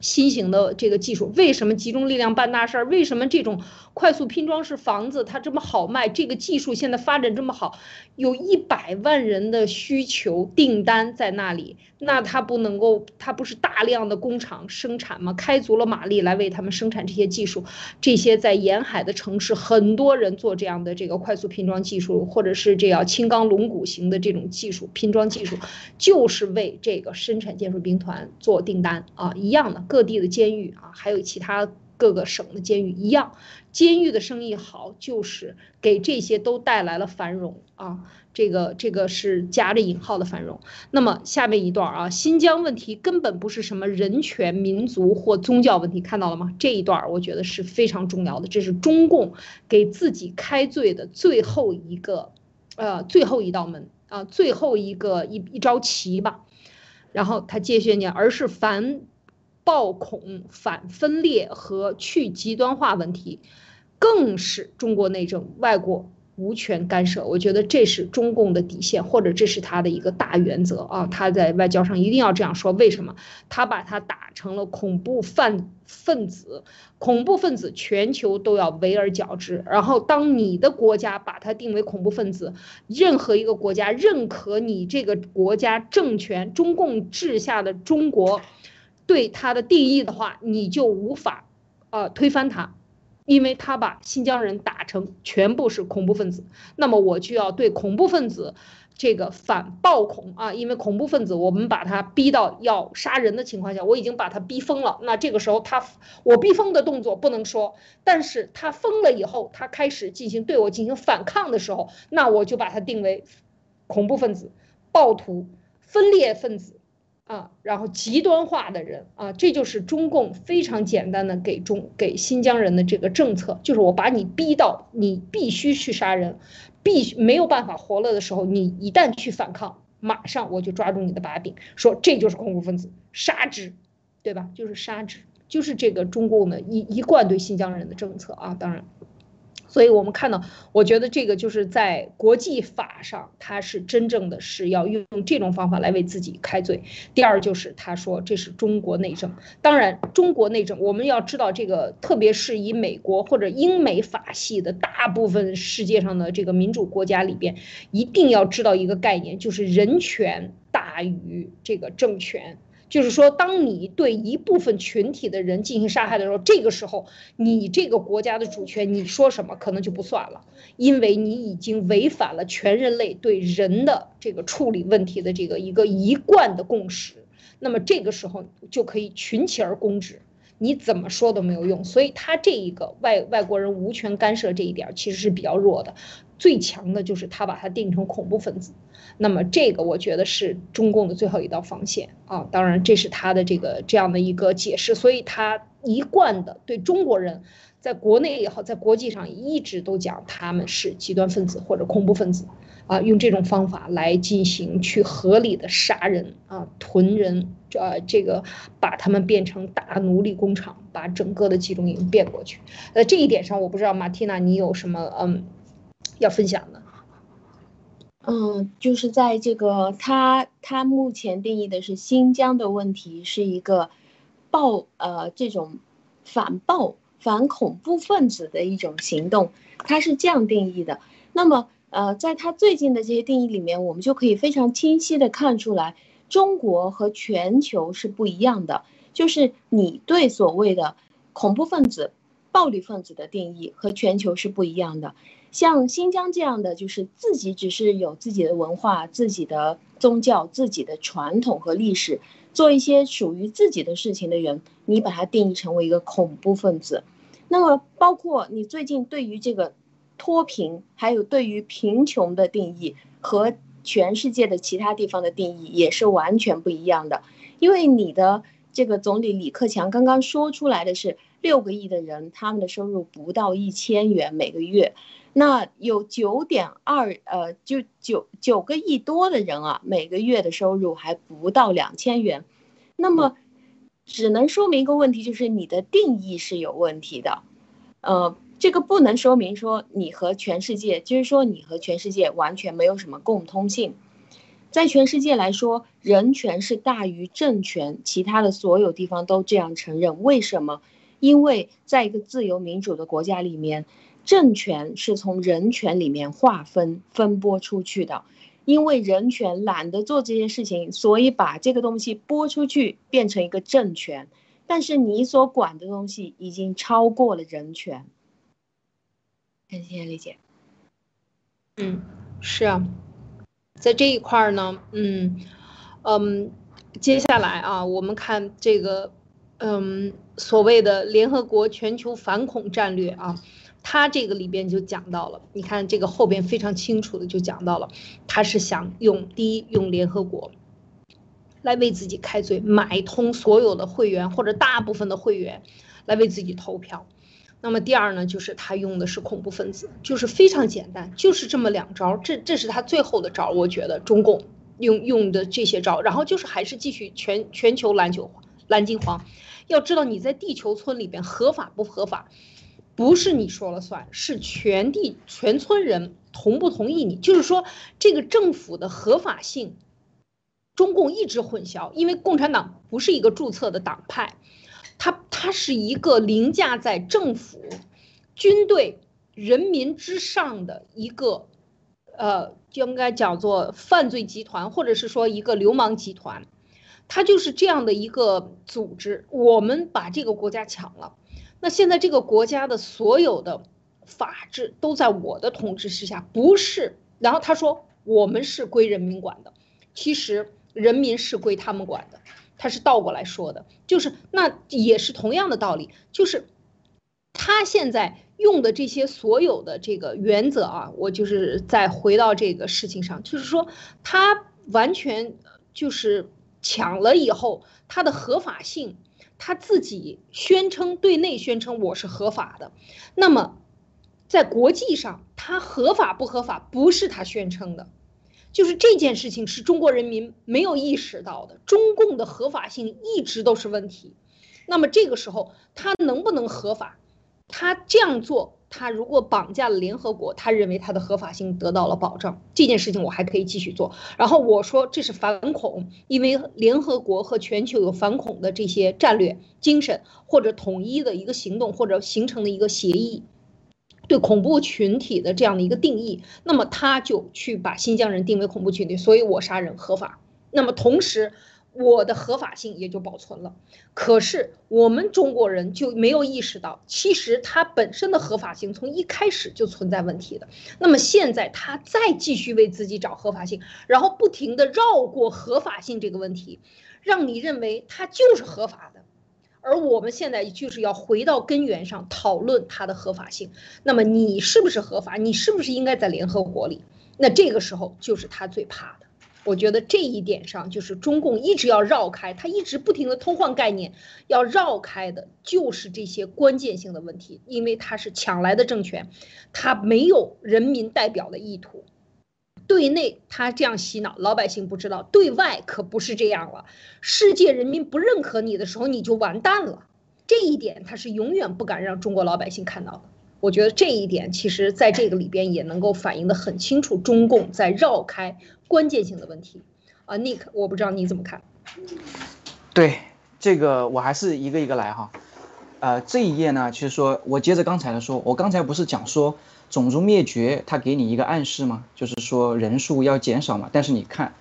新型的这个技术，为什么集中力量办大事儿？为什么这种快速拼装式房子它这么好卖？这个技术现在发展这么好，有一百万人的需求订单在那里，那它不能够，它不是大量的工厂生产吗？开足了马力来为他们生产这些技术，这些在沿海的城市，很多人做这样的这个快速拼装技术，或者是这样轻钢龙骨型的这种技术拼装技术，就是为这个生产建设兵团做订单啊，一样的。各地的监狱啊，还有其他各个省的监狱一样，监狱的生意好，就是给这些都带来了繁荣啊。这个这个是夹着引号的繁荣。那么下面一段啊，新疆问题根本不是什么人权、民族或宗教问题，看到了吗？这一段我觉得是非常重要的，这是中共给自己开罪的最后一个，呃，最后一道门啊，最后一个一一招棋吧。然后他接续讲，而是凡。暴恐、反分裂和去极端化问题，更是中国内政，外国无权干涉。我觉得这是中共的底线，或者这是他的一个大原则啊！他在外交上一定要这样说。为什么？他把它打成了恐怖犯分子，恐怖分子全球都要围而剿之。然后，当你的国家把它定为恐怖分子，任何一个国家认可你这个国家政权，中共治下的中国。对他的定义的话，你就无法，呃，推翻他，因为他把新疆人打成全部是恐怖分子，那么我就要对恐怖分子这个反暴恐啊，因为恐怖分子我们把他逼到要杀人的情况下，我已经把他逼疯了，那这个时候他我逼疯的动作不能说，但是他疯了以后，他开始进行对我进行反抗的时候，那我就把他定为恐怖分子、暴徒、分裂分子。啊，然后极端化的人啊，这就是中共非常简单的给中给新疆人的这个政策，就是我把你逼到你必须去杀人，必须没有办法活了的时候，你一旦去反抗，马上我就抓住你的把柄，说这就是恐怖分子，杀之，对吧？就是杀之，就是这个中共的一一贯对新疆人的政策啊，当然。所以我们看到，我觉得这个就是在国际法上，他是真正的是要用这种方法来为自己开罪。第二就是他说这是中国内政，当然中国内政我们要知道这个，特别是以美国或者英美法系的大部分世界上的这个民主国家里边，一定要知道一个概念，就是人权大于这个政权。就是说，当你对一部分群体的人进行杀害的时候，这个时候你这个国家的主权，你说什么可能就不算了，因为你已经违反了全人类对人的这个处理问题的这个一个一贯的共识。那么这个时候就可以群起而攻之，你怎么说都没有用。所以他这一个外外国人无权干涉这一点其实是比较弱的，最强的就是他把它定成恐怖分子。那么这个我觉得是中共的最后一道防线啊，当然这是他的这个这样的一个解释，所以他一贯的对中国人，在国内也好，在国际上一直都讲他们是极端分子或者恐怖分子，啊，用这种方法来进行去合理的杀人啊，囤人，呃，这个把他们变成大奴隶工厂，把整个的集中营变过去，呃，这一点上我不知道马蒂娜你有什么嗯要分享的。嗯，就是在这个他他目前定义的是新疆的问题是一个暴呃这种反暴反恐怖分子的一种行动，他是这样定义的。那么呃，在他最近的这些定义里面，我们就可以非常清晰的看出来，中国和全球是不一样的。就是你对所谓的恐怖分子、暴力分子的定义和全球是不一样的。像新疆这样的，就是自己只是有自己的文化、自己的宗教、自己的传统和历史，做一些属于自己的事情的人，你把它定义成为一个恐怖分子。那么，包括你最近对于这个脱贫，还有对于贫穷的定义，和全世界的其他地方的定义也是完全不一样的。因为你的这个总理李克强刚刚说出来的是，六个亿的人，他们的收入不到一千元每个月。那有九点二呃，就九九个亿多的人啊，每个月的收入还不到两千元。那么，只能说明一个问题，就是你的定义是有问题的。呃，这个不能说明说你和全世界，就是说你和全世界完全没有什么共通性。在全世界来说，人权是大于政权，其他的所有地方都这样承认。为什么？因为在一个自由民主的国家里面，政权是从人权里面划分分拨出去的。因为人权懒得做这些事情，所以把这个东西拨出去变成一个政权。但是你所管的东西已经超过了人权。感谢理解。嗯，是啊。在这一块儿呢，嗯，嗯，接下来啊，我们看这个，嗯，所谓的联合国全球反恐战略啊，他这个里边就讲到了，你看这个后边非常清楚的就讲到了，他是想用第一用联合国来为自己开罪，买通所有的会员或者大部分的会员来为自己投票。那么第二呢，就是他用的是恐怖分子，就是非常简单，就是这么两招，这这是他最后的招，我觉得中共用用的这些招，然后就是还是继续全全球蓝酒蓝金黄，要知道你在地球村里边合法不合法，不是你说了算，是全地全村人同不同意你，就是说这个政府的合法性，中共一直混淆，因为共产党不是一个注册的党派。它它是一个凌驾在政府、军队、人民之上的一个，呃，就应该叫做犯罪集团，或者是说一个流氓集团，它就是这样的一个组织。我们把这个国家抢了，那现在这个国家的所有的法治都在我的统治之下，不是？然后他说我们是归人民管的，其实人民是归他们管的。他是倒过来说的，就是那也是同样的道理，就是他现在用的这些所有的这个原则啊，我就是再回到这个事情上，就是说他完全就是抢了以后，他的合法性，他自己宣称对内宣称我是合法的，那么在国际上他合法不合法不是他宣称的。就是这件事情是中国人民没有意识到的，中共的合法性一直都是问题。那么这个时候他能不能合法？他这样做，他如果绑架了联合国，他认为他的合法性得到了保障。这件事情我还可以继续做。然后我说这是反恐，因为联合国和全球有反恐的这些战略精神，或者统一的一个行动，或者形成的一个协议。对恐怖群体的这样的一个定义，那么他就去把新疆人定为恐怖群体，所以我杀人合法。那么同时，我的合法性也就保存了。可是我们中国人就没有意识到，其实它本身的合法性从一开始就存在问题的。那么现在他再继续为自己找合法性，然后不停的绕过合法性这个问题，让你认为它就是合法的。而我们现在就是要回到根源上讨论它的合法性。那么你是不是合法？你是不是应该在联合国里？那这个时候就是他最怕的。我觉得这一点上就是中共一直要绕开，他一直不停的偷换概念，要绕开的就是这些关键性的问题，因为他是抢来的政权，他没有人民代表的意图。对内他这样洗脑，老百姓不知道；对外可不是这样了。世界人民不认可你的时候，你就完蛋了。这一点他是永远不敢让中国老百姓看到的。我觉得这一点其实在这个里边也能够反映的很清楚，中共在绕开关键性的问题。啊，Nick，我不知道你怎么看？对这个，我还是一个一个来哈。呃，这一页呢，其实说我接着刚才的说，我刚才不是讲说。种族灭绝，它给你一个暗示吗？就是说人数要减少嘛。但是你看，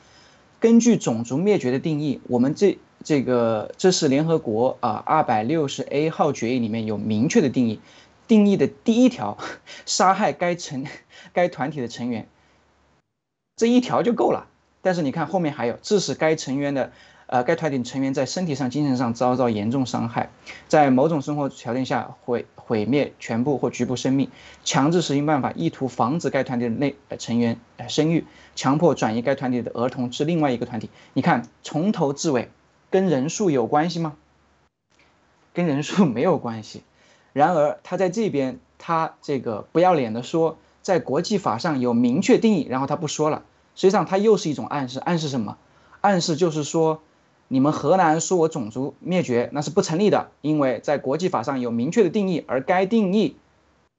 根据种族灭绝的定义，我们这这个这是联合国啊二百六十 A 号决议里面有明确的定义，定义的第一条，杀害该成 该团体的成员，这一条就够了。但是你看后面还有，致使该成员的。呃，该团体成员在身体上、精神上遭到严重伤害，在某种生活条件下毁毁灭全部或局部生命，强制实行办法，意图防止该团体内成员呃生育，强迫转移该团体的儿童至另外一个团体。你看，从头至尾跟人数有关系吗？跟人数没有关系。然而他在这边，他这个不要脸的说，在国际法上有明确定义，然后他不说了。实际上他又是一种暗示，暗示什么？暗示就是说，你们荷兰说我种族灭绝，那是不成立的，因为在国际法上有明确的定义，而该定义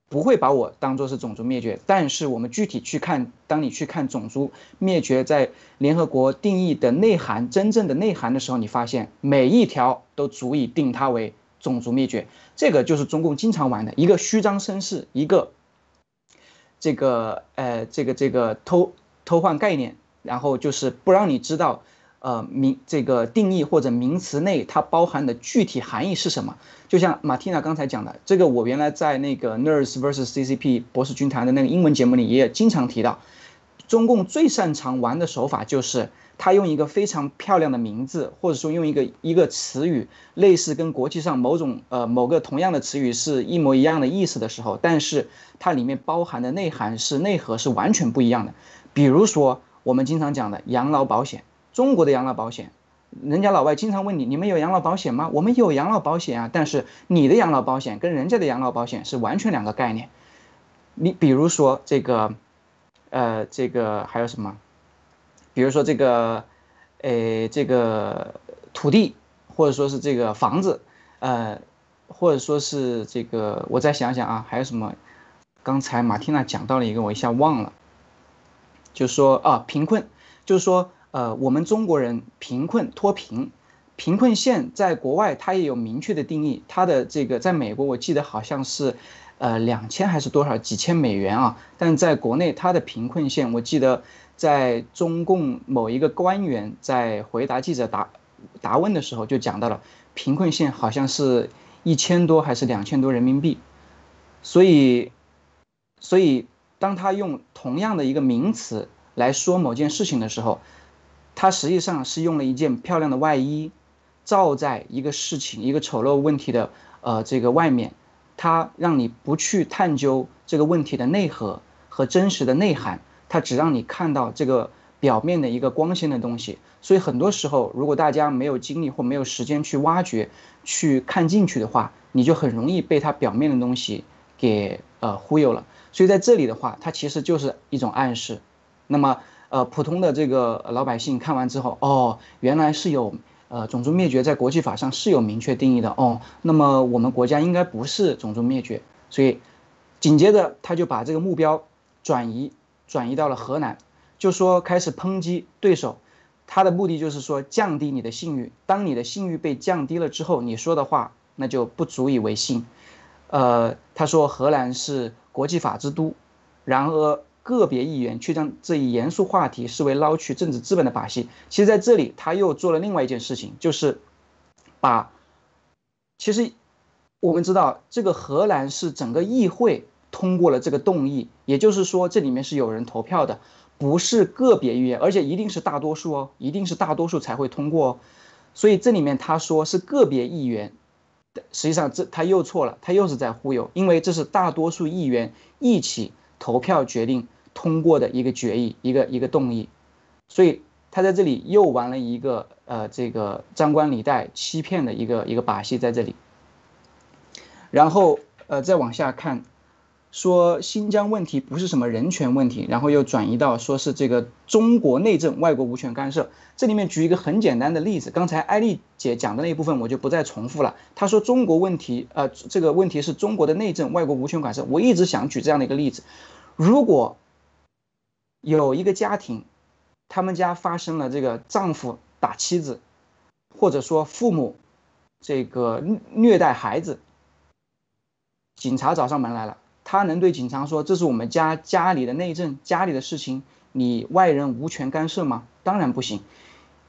不会把我当做是种族灭绝。但是我们具体去看，当你去看种族灭绝在联合国定义的内涵，真正的内涵的时候，你发现每一条都足以定它为种族灭绝。这个就是中共经常玩的一个虚张声势，一个这个呃这个这个偷偷换概念，然后就是不让你知道。呃，名这个定义或者名词内它包含的具体含义是什么？就像马蒂娜刚才讲的，这个我原来在那个 Nurse vs CCP 博士军团的那个英文节目里也经常提到，中共最擅长玩的手法就是他用一个非常漂亮的名字，或者说用一个一个词语，类似跟国际上某种呃某个同样的词语是一模一样的意思的时候，但是它里面包含的内涵是内核是完全不一样的。比如说我们经常讲的养老保险。中国的养老保险，人家老外经常问你，你们有养老保险吗？我们有养老保险啊，但是你的养老保险跟人家的养老保险是完全两个概念。你比如说这个，呃，这个还有什么？比如说这个，呃，这个土地，或者说是这个房子，呃，或者说是这个，我再想想啊，还有什么？刚才马蒂娜讲到了一个，我一下忘了，就说啊，贫困，就是说。呃，我们中国人贫困脱贫，贫困线在国外它也有明确的定义。它的这个在美国我记得好像是，呃，两千还是多少几千美元啊？但在国内它的贫困线，我记得在中共某一个官员在回答记者答答问的时候就讲到了，贫困线好像是一千多还是两千多人民币。所以，所以当他用同样的一个名词来说某件事情的时候，它实际上是用了一件漂亮的外衣，罩在一个事情、一个丑陋问题的呃这个外面，它让你不去探究这个问题的内核和真实的内涵，它只让你看到这个表面的一个光鲜的东西。所以很多时候，如果大家没有精力或没有时间去挖掘、去看进去的话，你就很容易被它表面的东西给呃忽悠了。所以在这里的话，它其实就是一种暗示。那么。呃，普通的这个老百姓看完之后，哦，原来是有，呃，种族灭绝在国际法上是有明确定义的哦。那么我们国家应该不是种族灭绝，所以紧接着他就把这个目标转移转移到了河南，就说开始抨击对手，他的目的就是说降低你的信誉。当你的信誉被降低了之后，你说的话那就不足以为信。呃，他说荷兰是国际法之都，然而。个别议员却将这一严肃话题视为捞取政治资本的把戏。其实，在这里他又做了另外一件事情，就是把其实我们知道，这个荷兰是整个议会通过了这个动议，也就是说，这里面是有人投票的，不是个别议员，而且一定是大多数哦，一定是大多数才会通过哦。所以这里面他说是个别议员，实际上这他又错了，他又是在忽悠，因为这是大多数议员一起投票决定。通过的一个决议，一个一个动议，所以他在这里又玩了一个呃这个张冠李戴、欺骗的一个一个把戏在这里。然后呃再往下看，说新疆问题不是什么人权问题，然后又转移到说是这个中国内政，外国无权干涉。这里面举一个很简单的例子，刚才艾丽姐讲的那一部分我就不再重复了。她说中国问题呃这个问题是中国的内政，外国无权干涉。我一直想举这样的一个例子，如果。有一个家庭，他们家发生了这个丈夫打妻子，或者说父母这个虐待孩子，警察找上门来了，他能对警察说这是我们家家里的内政，家里的事情，你外人无权干涉吗？当然不行，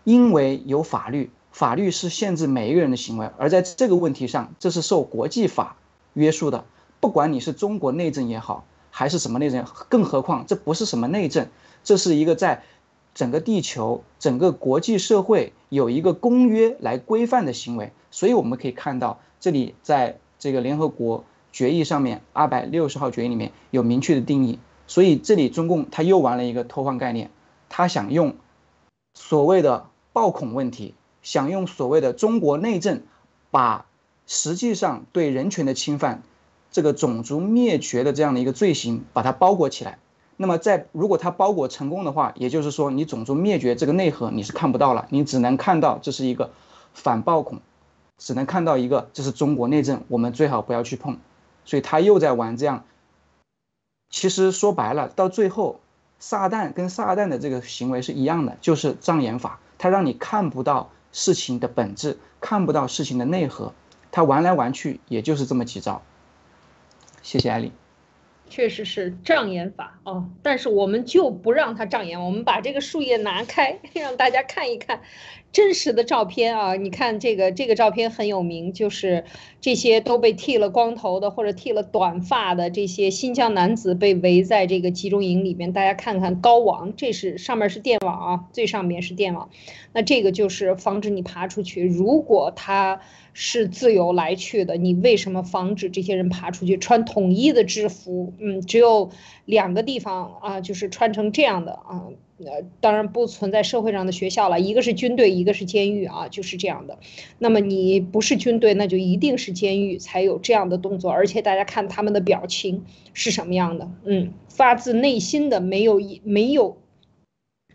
因为有法律，法律是限制每一个人的行为，而在这个问题上，这是受国际法约束的，不管你是中国内政也好。还是什么内政？更何况这不是什么内政，这是一个在整个地球、整个国际社会有一个公约来规范的行为。所以我们可以看到，这里在这个联合国决议上面，二百六十号决议里面有明确的定义。所以这里中共他又玩了一个偷换概念，他想用所谓的暴恐问题，想用所谓的中国内政，把实际上对人权的侵犯，这个种族灭绝的这样的一个罪行，把它包裹起来。那么在如果它包裹成功的话，也就是说你种族灭绝这个内核你是看不到了，你只能看到这是一个反暴恐，只能看到一个这是中国内政，我们最好不要去碰。所以他又在玩这样。其实说白了，到最后，撒旦跟撒旦的这个行为是一样的，就是障眼法，他让你看不到事情的本质，看不到事情的内核。他玩来玩去，也就是这么几招。谢谢艾丽。确实是障眼法哦，但是我们就不让它障眼，我们把这个树叶拿开，让大家看一看真实的照片啊！你看这个这个照片很有名，就是这些都被剃了光头的或者剃了短发的这些新疆男子被围在这个集中营里面。大家看看高网，这是上面是电网啊，最上面是电网，那这个就是防止你爬出去。如果他。是自由来去的，你为什么防止这些人爬出去？穿统一的制服，嗯，只有两个地方啊，就是穿成这样的啊，呃，当然不存在社会上的学校了，一个是军队，一个是监狱啊，就是这样的。那么你不是军队，那就一定是监狱才有这样的动作，而且大家看他们的表情是什么样的，嗯，发自内心的，没有一没有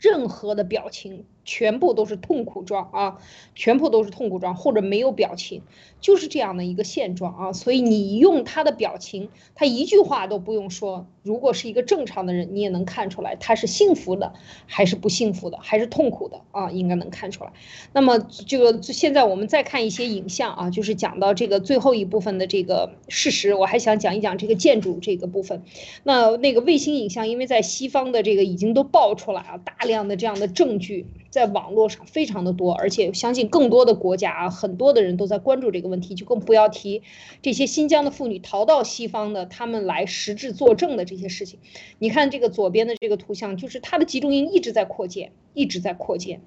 任何的表情。全部都是痛苦状啊，全部都是痛苦状，或者没有表情，就是这样的一个现状啊。所以你用他的表情，他一句话都不用说。如果是一个正常的人，你也能看出来他是幸福的还是不幸福的，还是痛苦的啊，应该能看出来。那么这个现在我们再看一些影像啊，就是讲到这个最后一部分的这个事实，我还想讲一讲这个建筑这个部分。那那个卫星影像，因为在西方的这个已经都爆出来啊，大量的这样的证据。在网络上非常的多，而且相信更多的国家啊，很多的人都在关注这个问题，就更不要提这些新疆的妇女逃到西方的，他们来实质作证的这些事情。你看这个左边的这个图像，就是它的集中营一直在扩建，一直在扩建。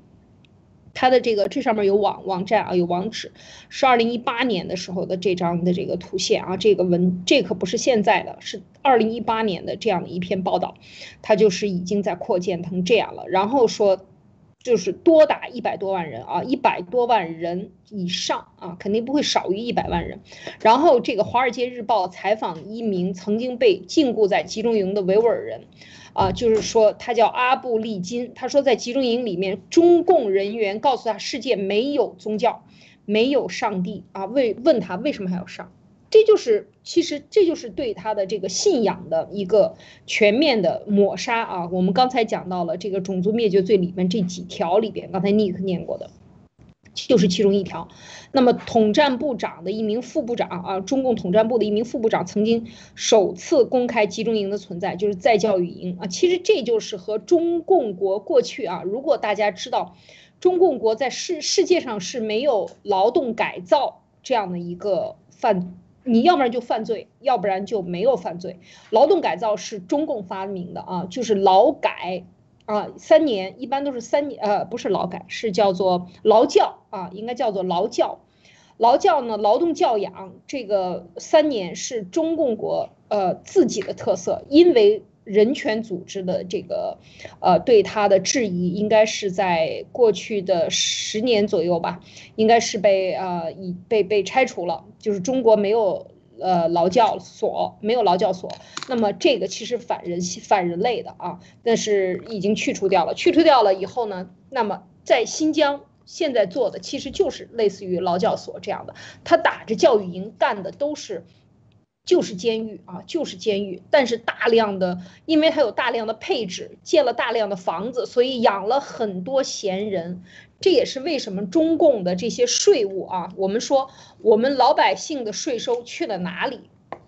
它的这个这上面有网网站啊，有网址，是二零一八年的时候的这张的这个图线啊，这个文这可不是现在的，是二零一八年的这样的一篇报道，它就是已经在扩建成这样了，然后说。就是多达一百多万人啊，一百多万人以上啊，肯定不会少于一百万人。然后这个《华尔街日报》采访一名曾经被禁锢在集中营的维吾尔人，啊，就是说他叫阿布利金，他说在集中营里面，中共人员告诉他世界没有宗教，没有上帝啊，问问他为什么还要上。这就是，其实这就是对他的这个信仰的一个全面的抹杀啊！我们刚才讲到了这个种族灭绝罪里面这几条里边，刚才 Nick 念过的，就是其中一条。那么统战部长的一名副部长啊，中共统战部的一名副部长曾经首次公开集中营的存在，就是在教育营啊。其实这就是和中共国过去啊，如果大家知道，中共国在世世界上是没有劳动改造这样的一个犯。你要不然就犯罪，要不然就没有犯罪。劳动改造是中共发明的啊，就是劳改啊，三年一般都是三年，呃，不是劳改，是叫做劳教啊，应该叫做劳教。劳教呢，劳动教养这个三年是中共国呃自己的特色，因为。人权组织的这个，呃，对他的质疑，应该是在过去的十年左右吧，应该是被呃已被被拆除了，就是中国没有呃劳教所，没有劳教所，那么这个其实反人反人类的啊，但是已经去除掉了，去除掉了以后呢，那么在新疆现在做的其实就是类似于劳教所这样的，他打着教育营干的都是。就是监狱啊，就是监狱。但是大量的，因为它有大量的配置，建了大量的房子，所以养了很多闲人。这也是为什么中共的这些税务啊，我们说我们老百姓的税收去了哪里？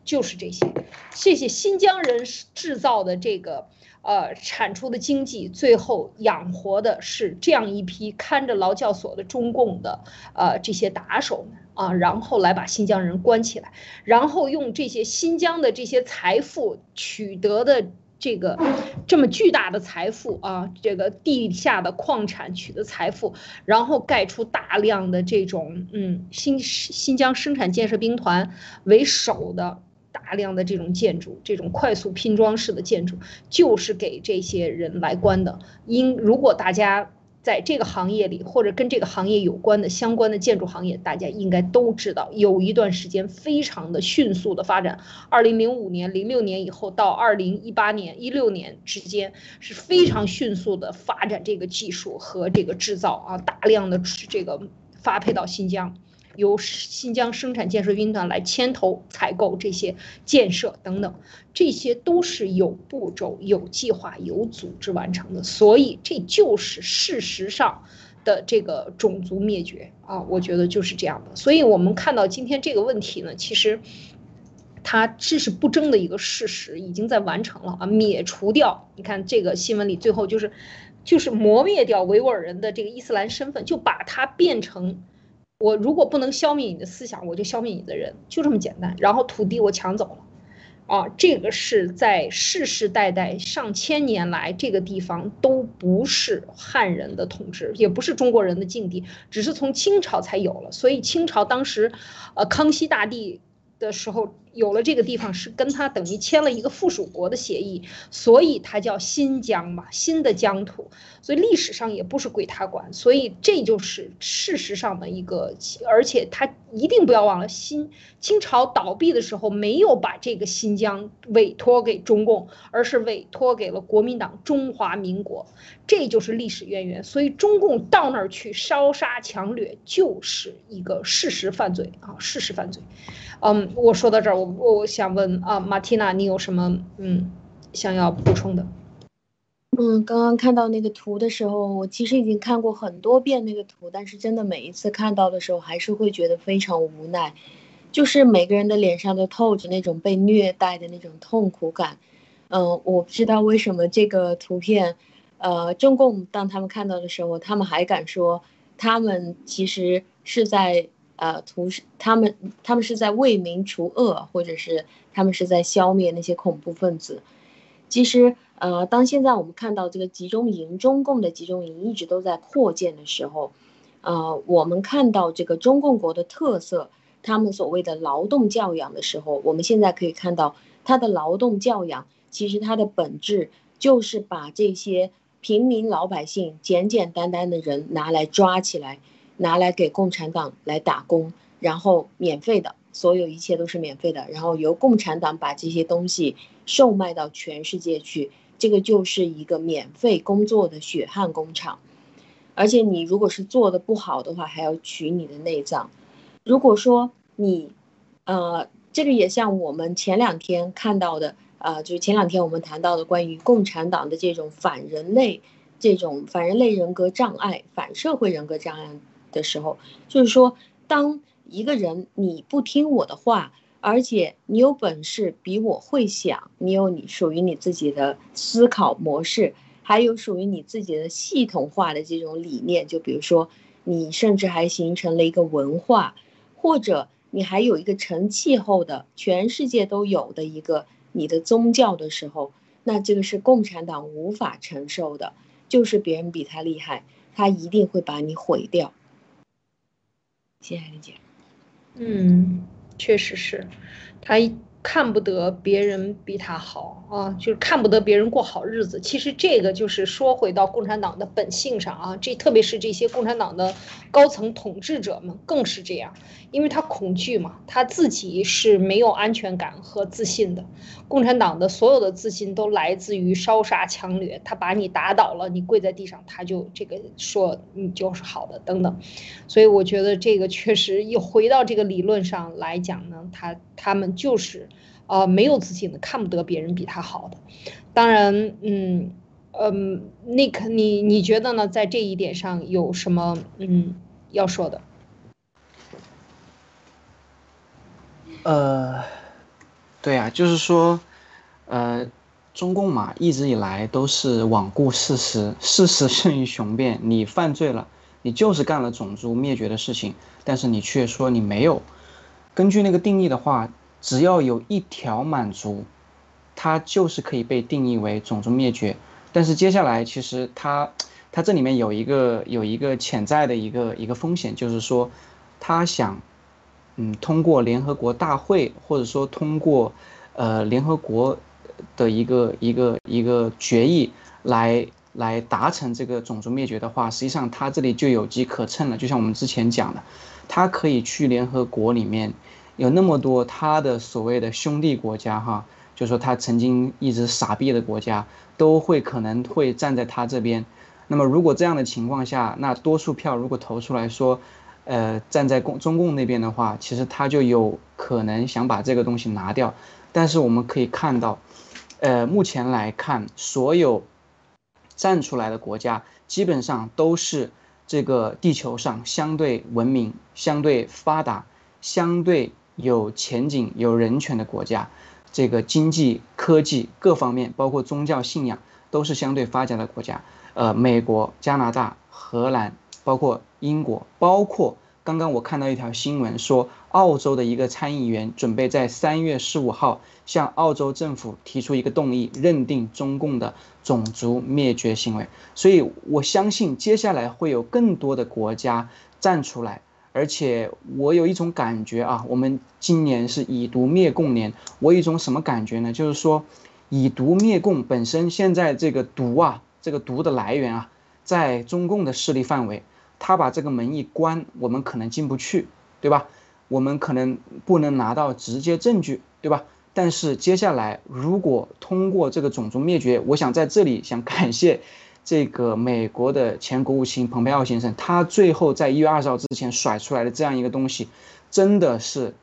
就是这些，这些新疆人制造的这个。呃，产出的经济最后养活的是这样一批看着劳教所的中共的呃这些打手们啊，然后来把新疆人关起来，然后用这些新疆的这些财富取得的这个这么巨大的财富啊，这个地下的矿产取得财富，然后盖出大量的这种嗯新新疆生产建设兵团为首的。大量的这种建筑，这种快速拼装式的建筑，就是给这些人来关的。因如果大家。在这个行业里，或者跟这个行业有关的相关的建筑行业，大家应该都知道，有一段时间非常的迅速的发展。二零零五年、零六年以后到二零一八年、一六年之间是非常迅速的发展这个技术和这个制造啊，大量的这个发配到新疆。由新疆生产建设兵团来牵头采购这些建设等等，这些都是有步骤、有计划、有组织完成的，所以这就是事实上的这个种族灭绝啊，我觉得就是这样的。所以我们看到今天这个问题呢，其实它这是不争的一个事实，已经在完成了啊，灭除掉。你看这个新闻里最后就是就是磨灭掉维吾尔人的这个伊斯兰身份，就把它变成。我如果不能消灭你的思想，我就消灭你的人，就这么简单。然后土地我抢走了，啊，这个是在世世代代上千年来，这个地方都不是汉人的统治，也不是中国人的境地，只是从清朝才有了。所以清朝当时，呃，康熙大帝的时候。有了这个地方是跟他等于签了一个附属国的协议，所以它叫新疆嘛，新的疆土，所以历史上也不是归他管，所以这就是事实上的一个，而且他一定不要忘了，新清朝倒闭的时候没有把这个新疆委托给中共，而是委托给了国民党中华民国，这就是历史渊源，所以中共到那儿去烧杀抢掠就是一个事实犯罪啊，事实犯罪。嗯，我说到这儿，我我想问啊，马蒂娜，你有什么嗯想要补充的？嗯，刚刚看到那个图的时候，我其实已经看过很多遍那个图，但是真的每一次看到的时候，还是会觉得非常无奈，就是每个人的脸上都透着那种被虐待的那种痛苦感。嗯，我不知道为什么这个图片，呃，中共当他们看到的时候，他们还敢说他们其实是在。呃，同时他们，他们是在为民除恶，或者是他们是在消灭那些恐怖分子。其实，呃，当现在我们看到这个集中营，中共的集中营一直都在扩建的时候，呃，我们看到这个中共国的特色，他们所谓的劳动教养的时候，我们现在可以看到，他的劳动教养其实它的本质就是把这些平民老百姓、简简单单的人拿来抓起来。拿来给共产党来打工，然后免费的，所有一切都是免费的，然后由共产党把这些东西售卖到全世界去，这个就是一个免费工作的血汗工厂。而且你如果是做的不好的话，还要取你的内脏。如果说你，呃，这个也像我们前两天看到的，呃，就是前两天我们谈到的关于共产党的这种反人类、这种反人类人格障碍、反社会人格障碍。的时候，就是说，当一个人你不听我的话，而且你有本事比我会想，你有你属于你自己的思考模式，还有属于你自己的系统化的这种理念，就比如说，你甚至还形成了一个文化，或者你还有一个成气候的全世界都有的一个你的宗教的时候，那这个是共产党无法承受的，就是别人比他厉害，他一定会把你毁掉。谢谢李姐。嗯，确实是，他看不得别人比他好啊，就是看不得别人过好日子。其实这个就是说回到共产党的本性上啊，这特别是这些共产党的高层统治者们更是这样。因为他恐惧嘛，他自己是没有安全感和自信的。共产党的所有的自信都来自于烧杀抢掠，他把你打倒了，你跪在地上，他就这个说你就是好的等等。所以我觉得这个确实又回到这个理论上来讲呢，他他们就是呃没有自信的，看不得别人比他好的。当然，嗯嗯，Nick，你你觉得呢？在这一点上有什么嗯要说的？呃，对啊，就是说，呃，中共嘛，一直以来都是罔顾事实，事实胜于雄辩。你犯罪了，你就是干了种族灭绝的事情，但是你却说你没有。根据那个定义的话，只要有一条满足，它就是可以被定义为种族灭绝。但是接下来，其实它，它这里面有一个有一个潜在的一个一个风险，就是说，他想。嗯，通过联合国大会，或者说通过，呃，联合国的一个一个一个决议来来达成这个种族灭绝的话，实际上它这里就有机可乘了。就像我们之前讲的，他可以去联合国里面，有那么多他的所谓的兄弟国家哈，就说他曾经一直傻逼的国家，都会可能会站在他这边。那么如果这样的情况下，那多数票如果投出来说，呃，站在共中共那边的话，其实他就有可能想把这个东西拿掉。但是我们可以看到，呃，目前来看，所有站出来的国家基本上都是这个地球上相对文明、相对发达、相对有前景、有人权的国家，这个经济、科技各方面，包括宗教信仰，都是相对发达的国家。呃，美国、加拿大、荷兰，包括英国，包括刚刚我看到一条新闻说，澳洲的一个参议员准备在三月十五号向澳洲政府提出一个动议，认定中共的种族灭绝行为。所以我相信接下来会有更多的国家站出来，而且我有一种感觉啊，我们今年是以毒灭共年，我有一种什么感觉呢？就是说，以毒灭共本身现在这个毒啊。这个毒的来源啊，在中共的势力范围，他把这个门一关，我们可能进不去，对吧？我们可能不能拿到直接证据，对吧？但是接下来，如果通过这个种族灭绝，我想在这里想感谢这个美国的前国务卿蓬佩奥先生，他最后在一月二十号之前甩出来的这样一个东西，真的是，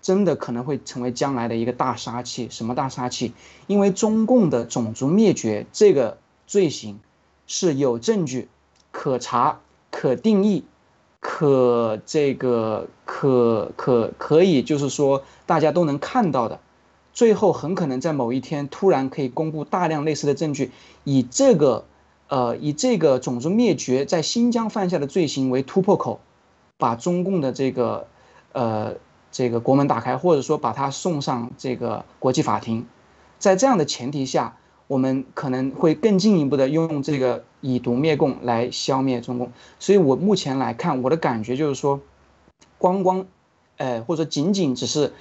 真的可能会成为将来的一个大杀器。什么大杀器？因为中共的种族灭绝这个。罪行是有证据、可查、可定义、可这个可可可以，就是说大家都能看到的。最后很可能在某一天突然可以公布大量类似的证据，以这个呃以这个种族灭绝在新疆犯下的罪行为突破口，把中共的这个呃这个国门打开，或者说把他送上这个国际法庭。在这样的前提下。我们可能会更进一步的用这个以毒灭共来消灭中共，所以我目前来看，我的感觉就是说，光光，呃，或者仅仅只是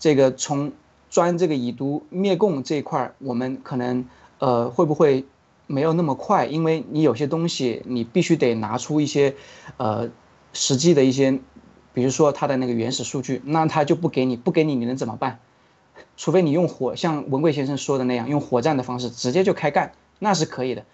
这个从钻这个以毒灭共这一块，我们可能呃会不会没有那么快？因为你有些东西你必须得拿出一些呃实际的一些，比如说它的那个原始数据，那他就不给你，不给你，你能怎么办？除非你用火，像文贵先生说的那样，用火战的方式直接就开干，那是可以的。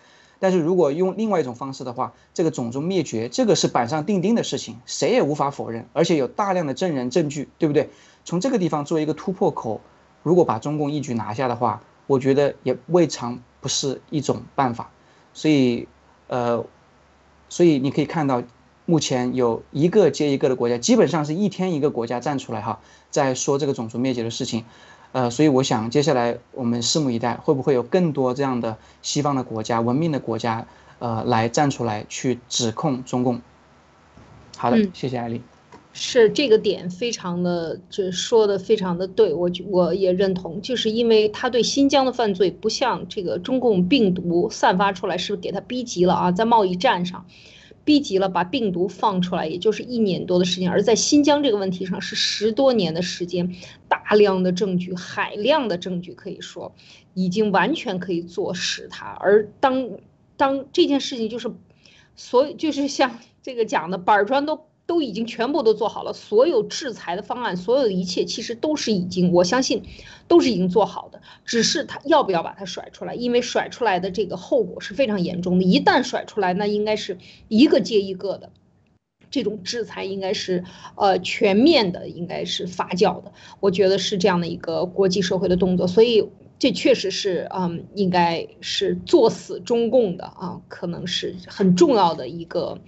但是如果用另外一种方式的话，这个种族灭绝，这个是板上钉钉的事情，谁也无法否认，而且有大量的证人证据，对不对？从这个地方做一个突破口，如果把中共一举拿下的话，我觉得也未尝不是一种办法。所以，呃，所以你可以看到，目前有一个接一个的国家，基本上是一天一个国家站出来哈，在说这个种族灭绝的事情。呃，所以我想接下来我们拭目以待，会不会有更多这样的西方的国家、文明的国家，呃，来站出来去指控中共？好的，谢谢艾丽。是这个点非常的，这说的非常的对，我我也认同，就是因为他对新疆的犯罪不像这个中共病毒散发出来，是给他逼急了啊？在贸易战上。逼急了，把病毒放出来，也就是一年多的时间；而在新疆这个问题上，是十多年的时间，大量的证据，海量的证据，可以说已经完全可以坐实它。而当当这件事情就是，所以就是像这个讲的板砖都。都已经全部都做好了，所有制裁的方案，所有的一切其实都是已经，我相信都是已经做好的，只是他要不要把它甩出来，因为甩出来的这个后果是非常严重的。一旦甩出来，那应该是一个接一个的，这种制裁应该是呃全面的，应该是发酵的。我觉得是这样的一个国际社会的动作，所以这确实是嗯，应该是作死中共的啊，可能是很重要的一个。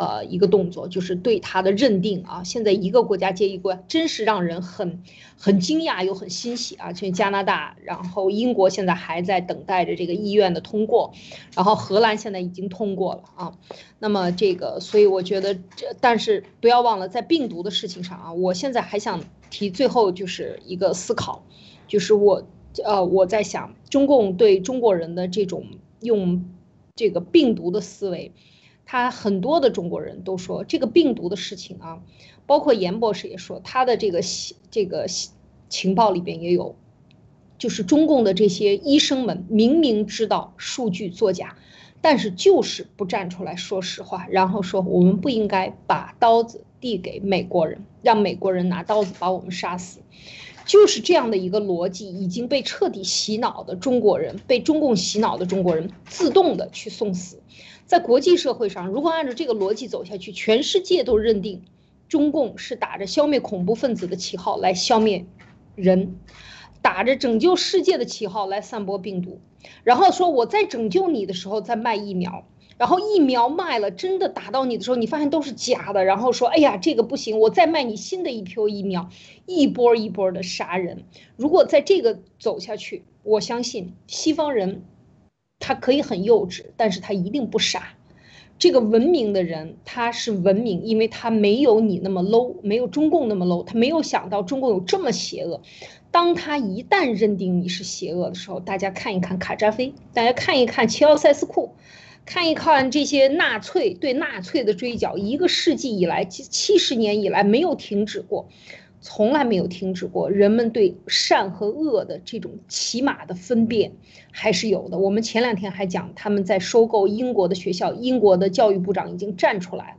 呃，一个动作就是对他的认定啊，现在一个国家接一个，真是让人很很惊讶又很欣喜啊！像加拿大，然后英国现在还在等待着这个意愿的通过，然后荷兰现在已经通过了啊。那么这个，所以我觉得这，但是不要忘了，在病毒的事情上啊，我现在还想提最后就是一个思考，就是我呃我在想，中共对中国人的这种用这个病毒的思维。他很多的中国人都说这个病毒的事情啊，包括严博士也说他的这个这个情报里边也有，就是中共的这些医生们明明知道数据作假，但是就是不站出来说实话，然后说我们不应该把刀子递给美国人，让美国人拿刀子把我们杀死。就是这样的一个逻辑，已经被彻底洗脑的中国人，被中共洗脑的中国人，自动的去送死。在国际社会上，如果按照这个逻辑走下去，全世界都认定中共是打着消灭恐怖分子的旗号来消灭人，打着拯救世界的旗号来散播病毒，然后说我在拯救你的时候在卖疫苗。然后疫苗卖了，真的打到你的时候，你发现都是假的。然后说，哎呀，这个不行，我再卖你新的一批疫苗，一波一波的杀人。如果在这个走下去，我相信西方人，他可以很幼稚，但是他一定不傻。这个文明的人，他是文明，因为他没有你那么 low，没有中共那么 low，他没有想到中共有这么邪恶。当他一旦认定你是邪恶的时候，大家看一看卡扎菲，大家看一看齐奥塞斯库。看一看这些纳粹对纳粹的追剿，一个世纪以来，七七十年以来没有停止过，从来没有停止过。人们对善和恶的这种起码的分辨还是有的。我们前两天还讲他们在收购英国的学校，英国的教育部长已经站出来了。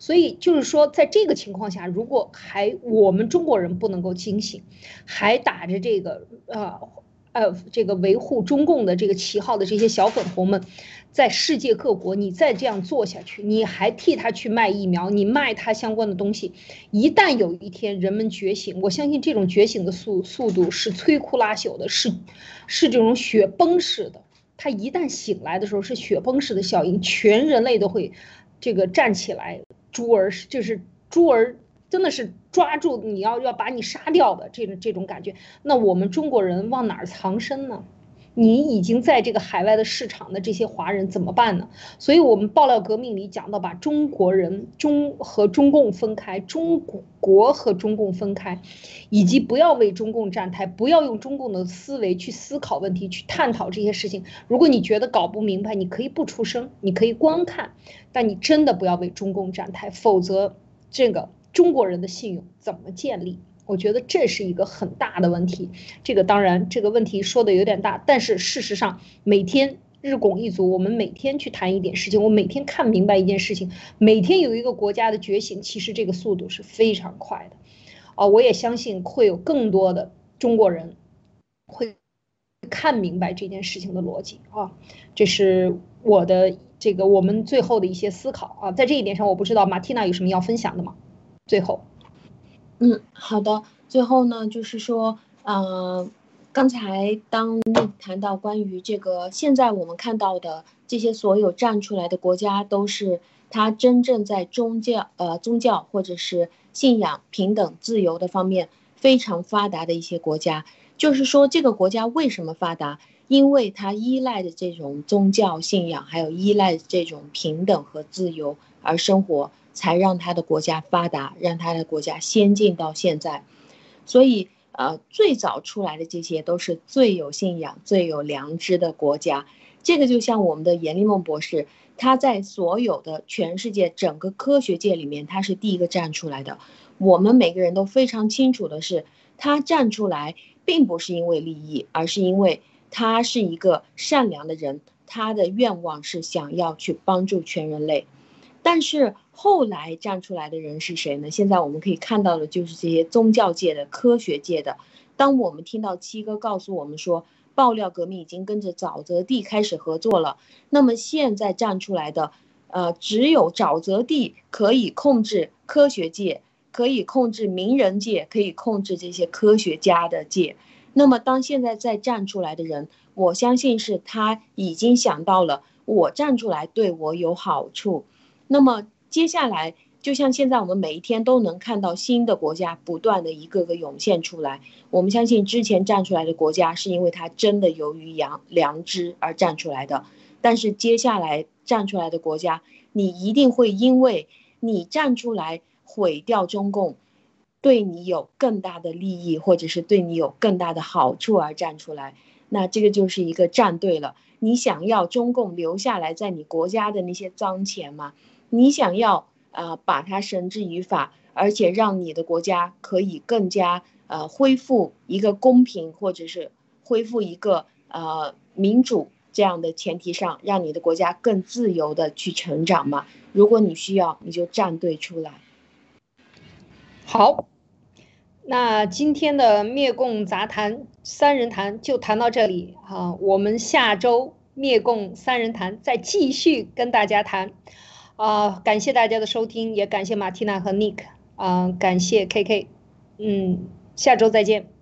所以就是说，在这个情况下，如果还我们中国人不能够清醒，还打着这个呃呃这个维护中共的这个旗号的这些小粉红们。在世界各国，你再这样做下去，你还替他去卖疫苗，你卖他相关的东西，一旦有一天人们觉醒，我相信这种觉醒的速速度是摧枯拉朽的，是是这种雪崩式的。他一旦醒来的时候，是雪崩式的效应，全人类都会这个站起来，猪儿就是猪儿，真的是抓住你要要把你杀掉的这种这种感觉。那我们中国人往哪儿藏身呢？你已经在这个海外的市场的这些华人怎么办呢？所以，我们爆料革命里讲到，把中国人中和中共分开，中国和中共分开，以及不要为中共站台，不要用中共的思维去思考问题，去探讨这些事情。如果你觉得搞不明白，你可以不出声，你可以观看，但你真的不要为中共站台，否则这个中国人的信用怎么建立？我觉得这是一个很大的问题，这个当然这个问题说的有点大，但是事实上每天日拱一卒，我们每天去谈一点事情，我每天看明白一件事情，每天有一个国家的觉醒，其实这个速度是非常快的，啊，我也相信会有更多的中国人会看明白这件事情的逻辑啊，这是我的这个我们最后的一些思考啊，在这一点上，我不知道马蒂娜有什么要分享的吗？最后。嗯，好的。最后呢，就是说，呃，刚才当谈到关于这个，现在我们看到的这些所有站出来的国家，都是他真正在宗教、呃宗教或者是信仰平等自由的方面非常发达的一些国家。就是说，这个国家为什么发达？因为它依赖的这种宗教信仰，还有依赖这种平等和自由而生活。才让他的国家发达，让他的国家先进到现在，所以呃，最早出来的这些都是最有信仰、最有良知的国家。这个就像我们的严立梦博士，他在所有的全世界整个科学界里面，他是第一个站出来的。我们每个人都非常清楚的是，他站出来并不是因为利益，而是因为他是一个善良的人，他的愿望是想要去帮助全人类。但是后来站出来的人是谁呢？现在我们可以看到的就是这些宗教界的、科学界的。当我们听到七哥告诉我们说，爆料革命已经跟着沼泽地开始合作了，那么现在站出来的，呃，只有沼泽地可以控制科学界，可以控制名人界，可以控制这些科学家的界。那么当现在再站出来的人，我相信是他已经想到了，我站出来对我有好处。那么接下来，就像现在我们每一天都能看到新的国家不断的一个个涌现出来。我们相信之前站出来的国家是因为它真的由于良良知而站出来的，但是接下来站出来的国家，你一定会因为你站出来毁掉中共，对你有更大的利益或者是对你有更大的好处而站出来，那这个就是一个站队了。你想要中共留下来在你国家的那些脏钱吗？你想要呃把它绳之于法，而且让你的国家可以更加呃恢复一个公平，或者是恢复一个呃民主这样的前提上，让你的国家更自由的去成长嘛。如果你需要，你就站队出来。好，那今天的灭共杂谈三人谈就谈到这里啊，我们下周灭共三人谈再继续跟大家谈啊。感谢大家的收听，也感谢马蒂娜和 Nick 啊，感谢 KK，嗯，下周再见。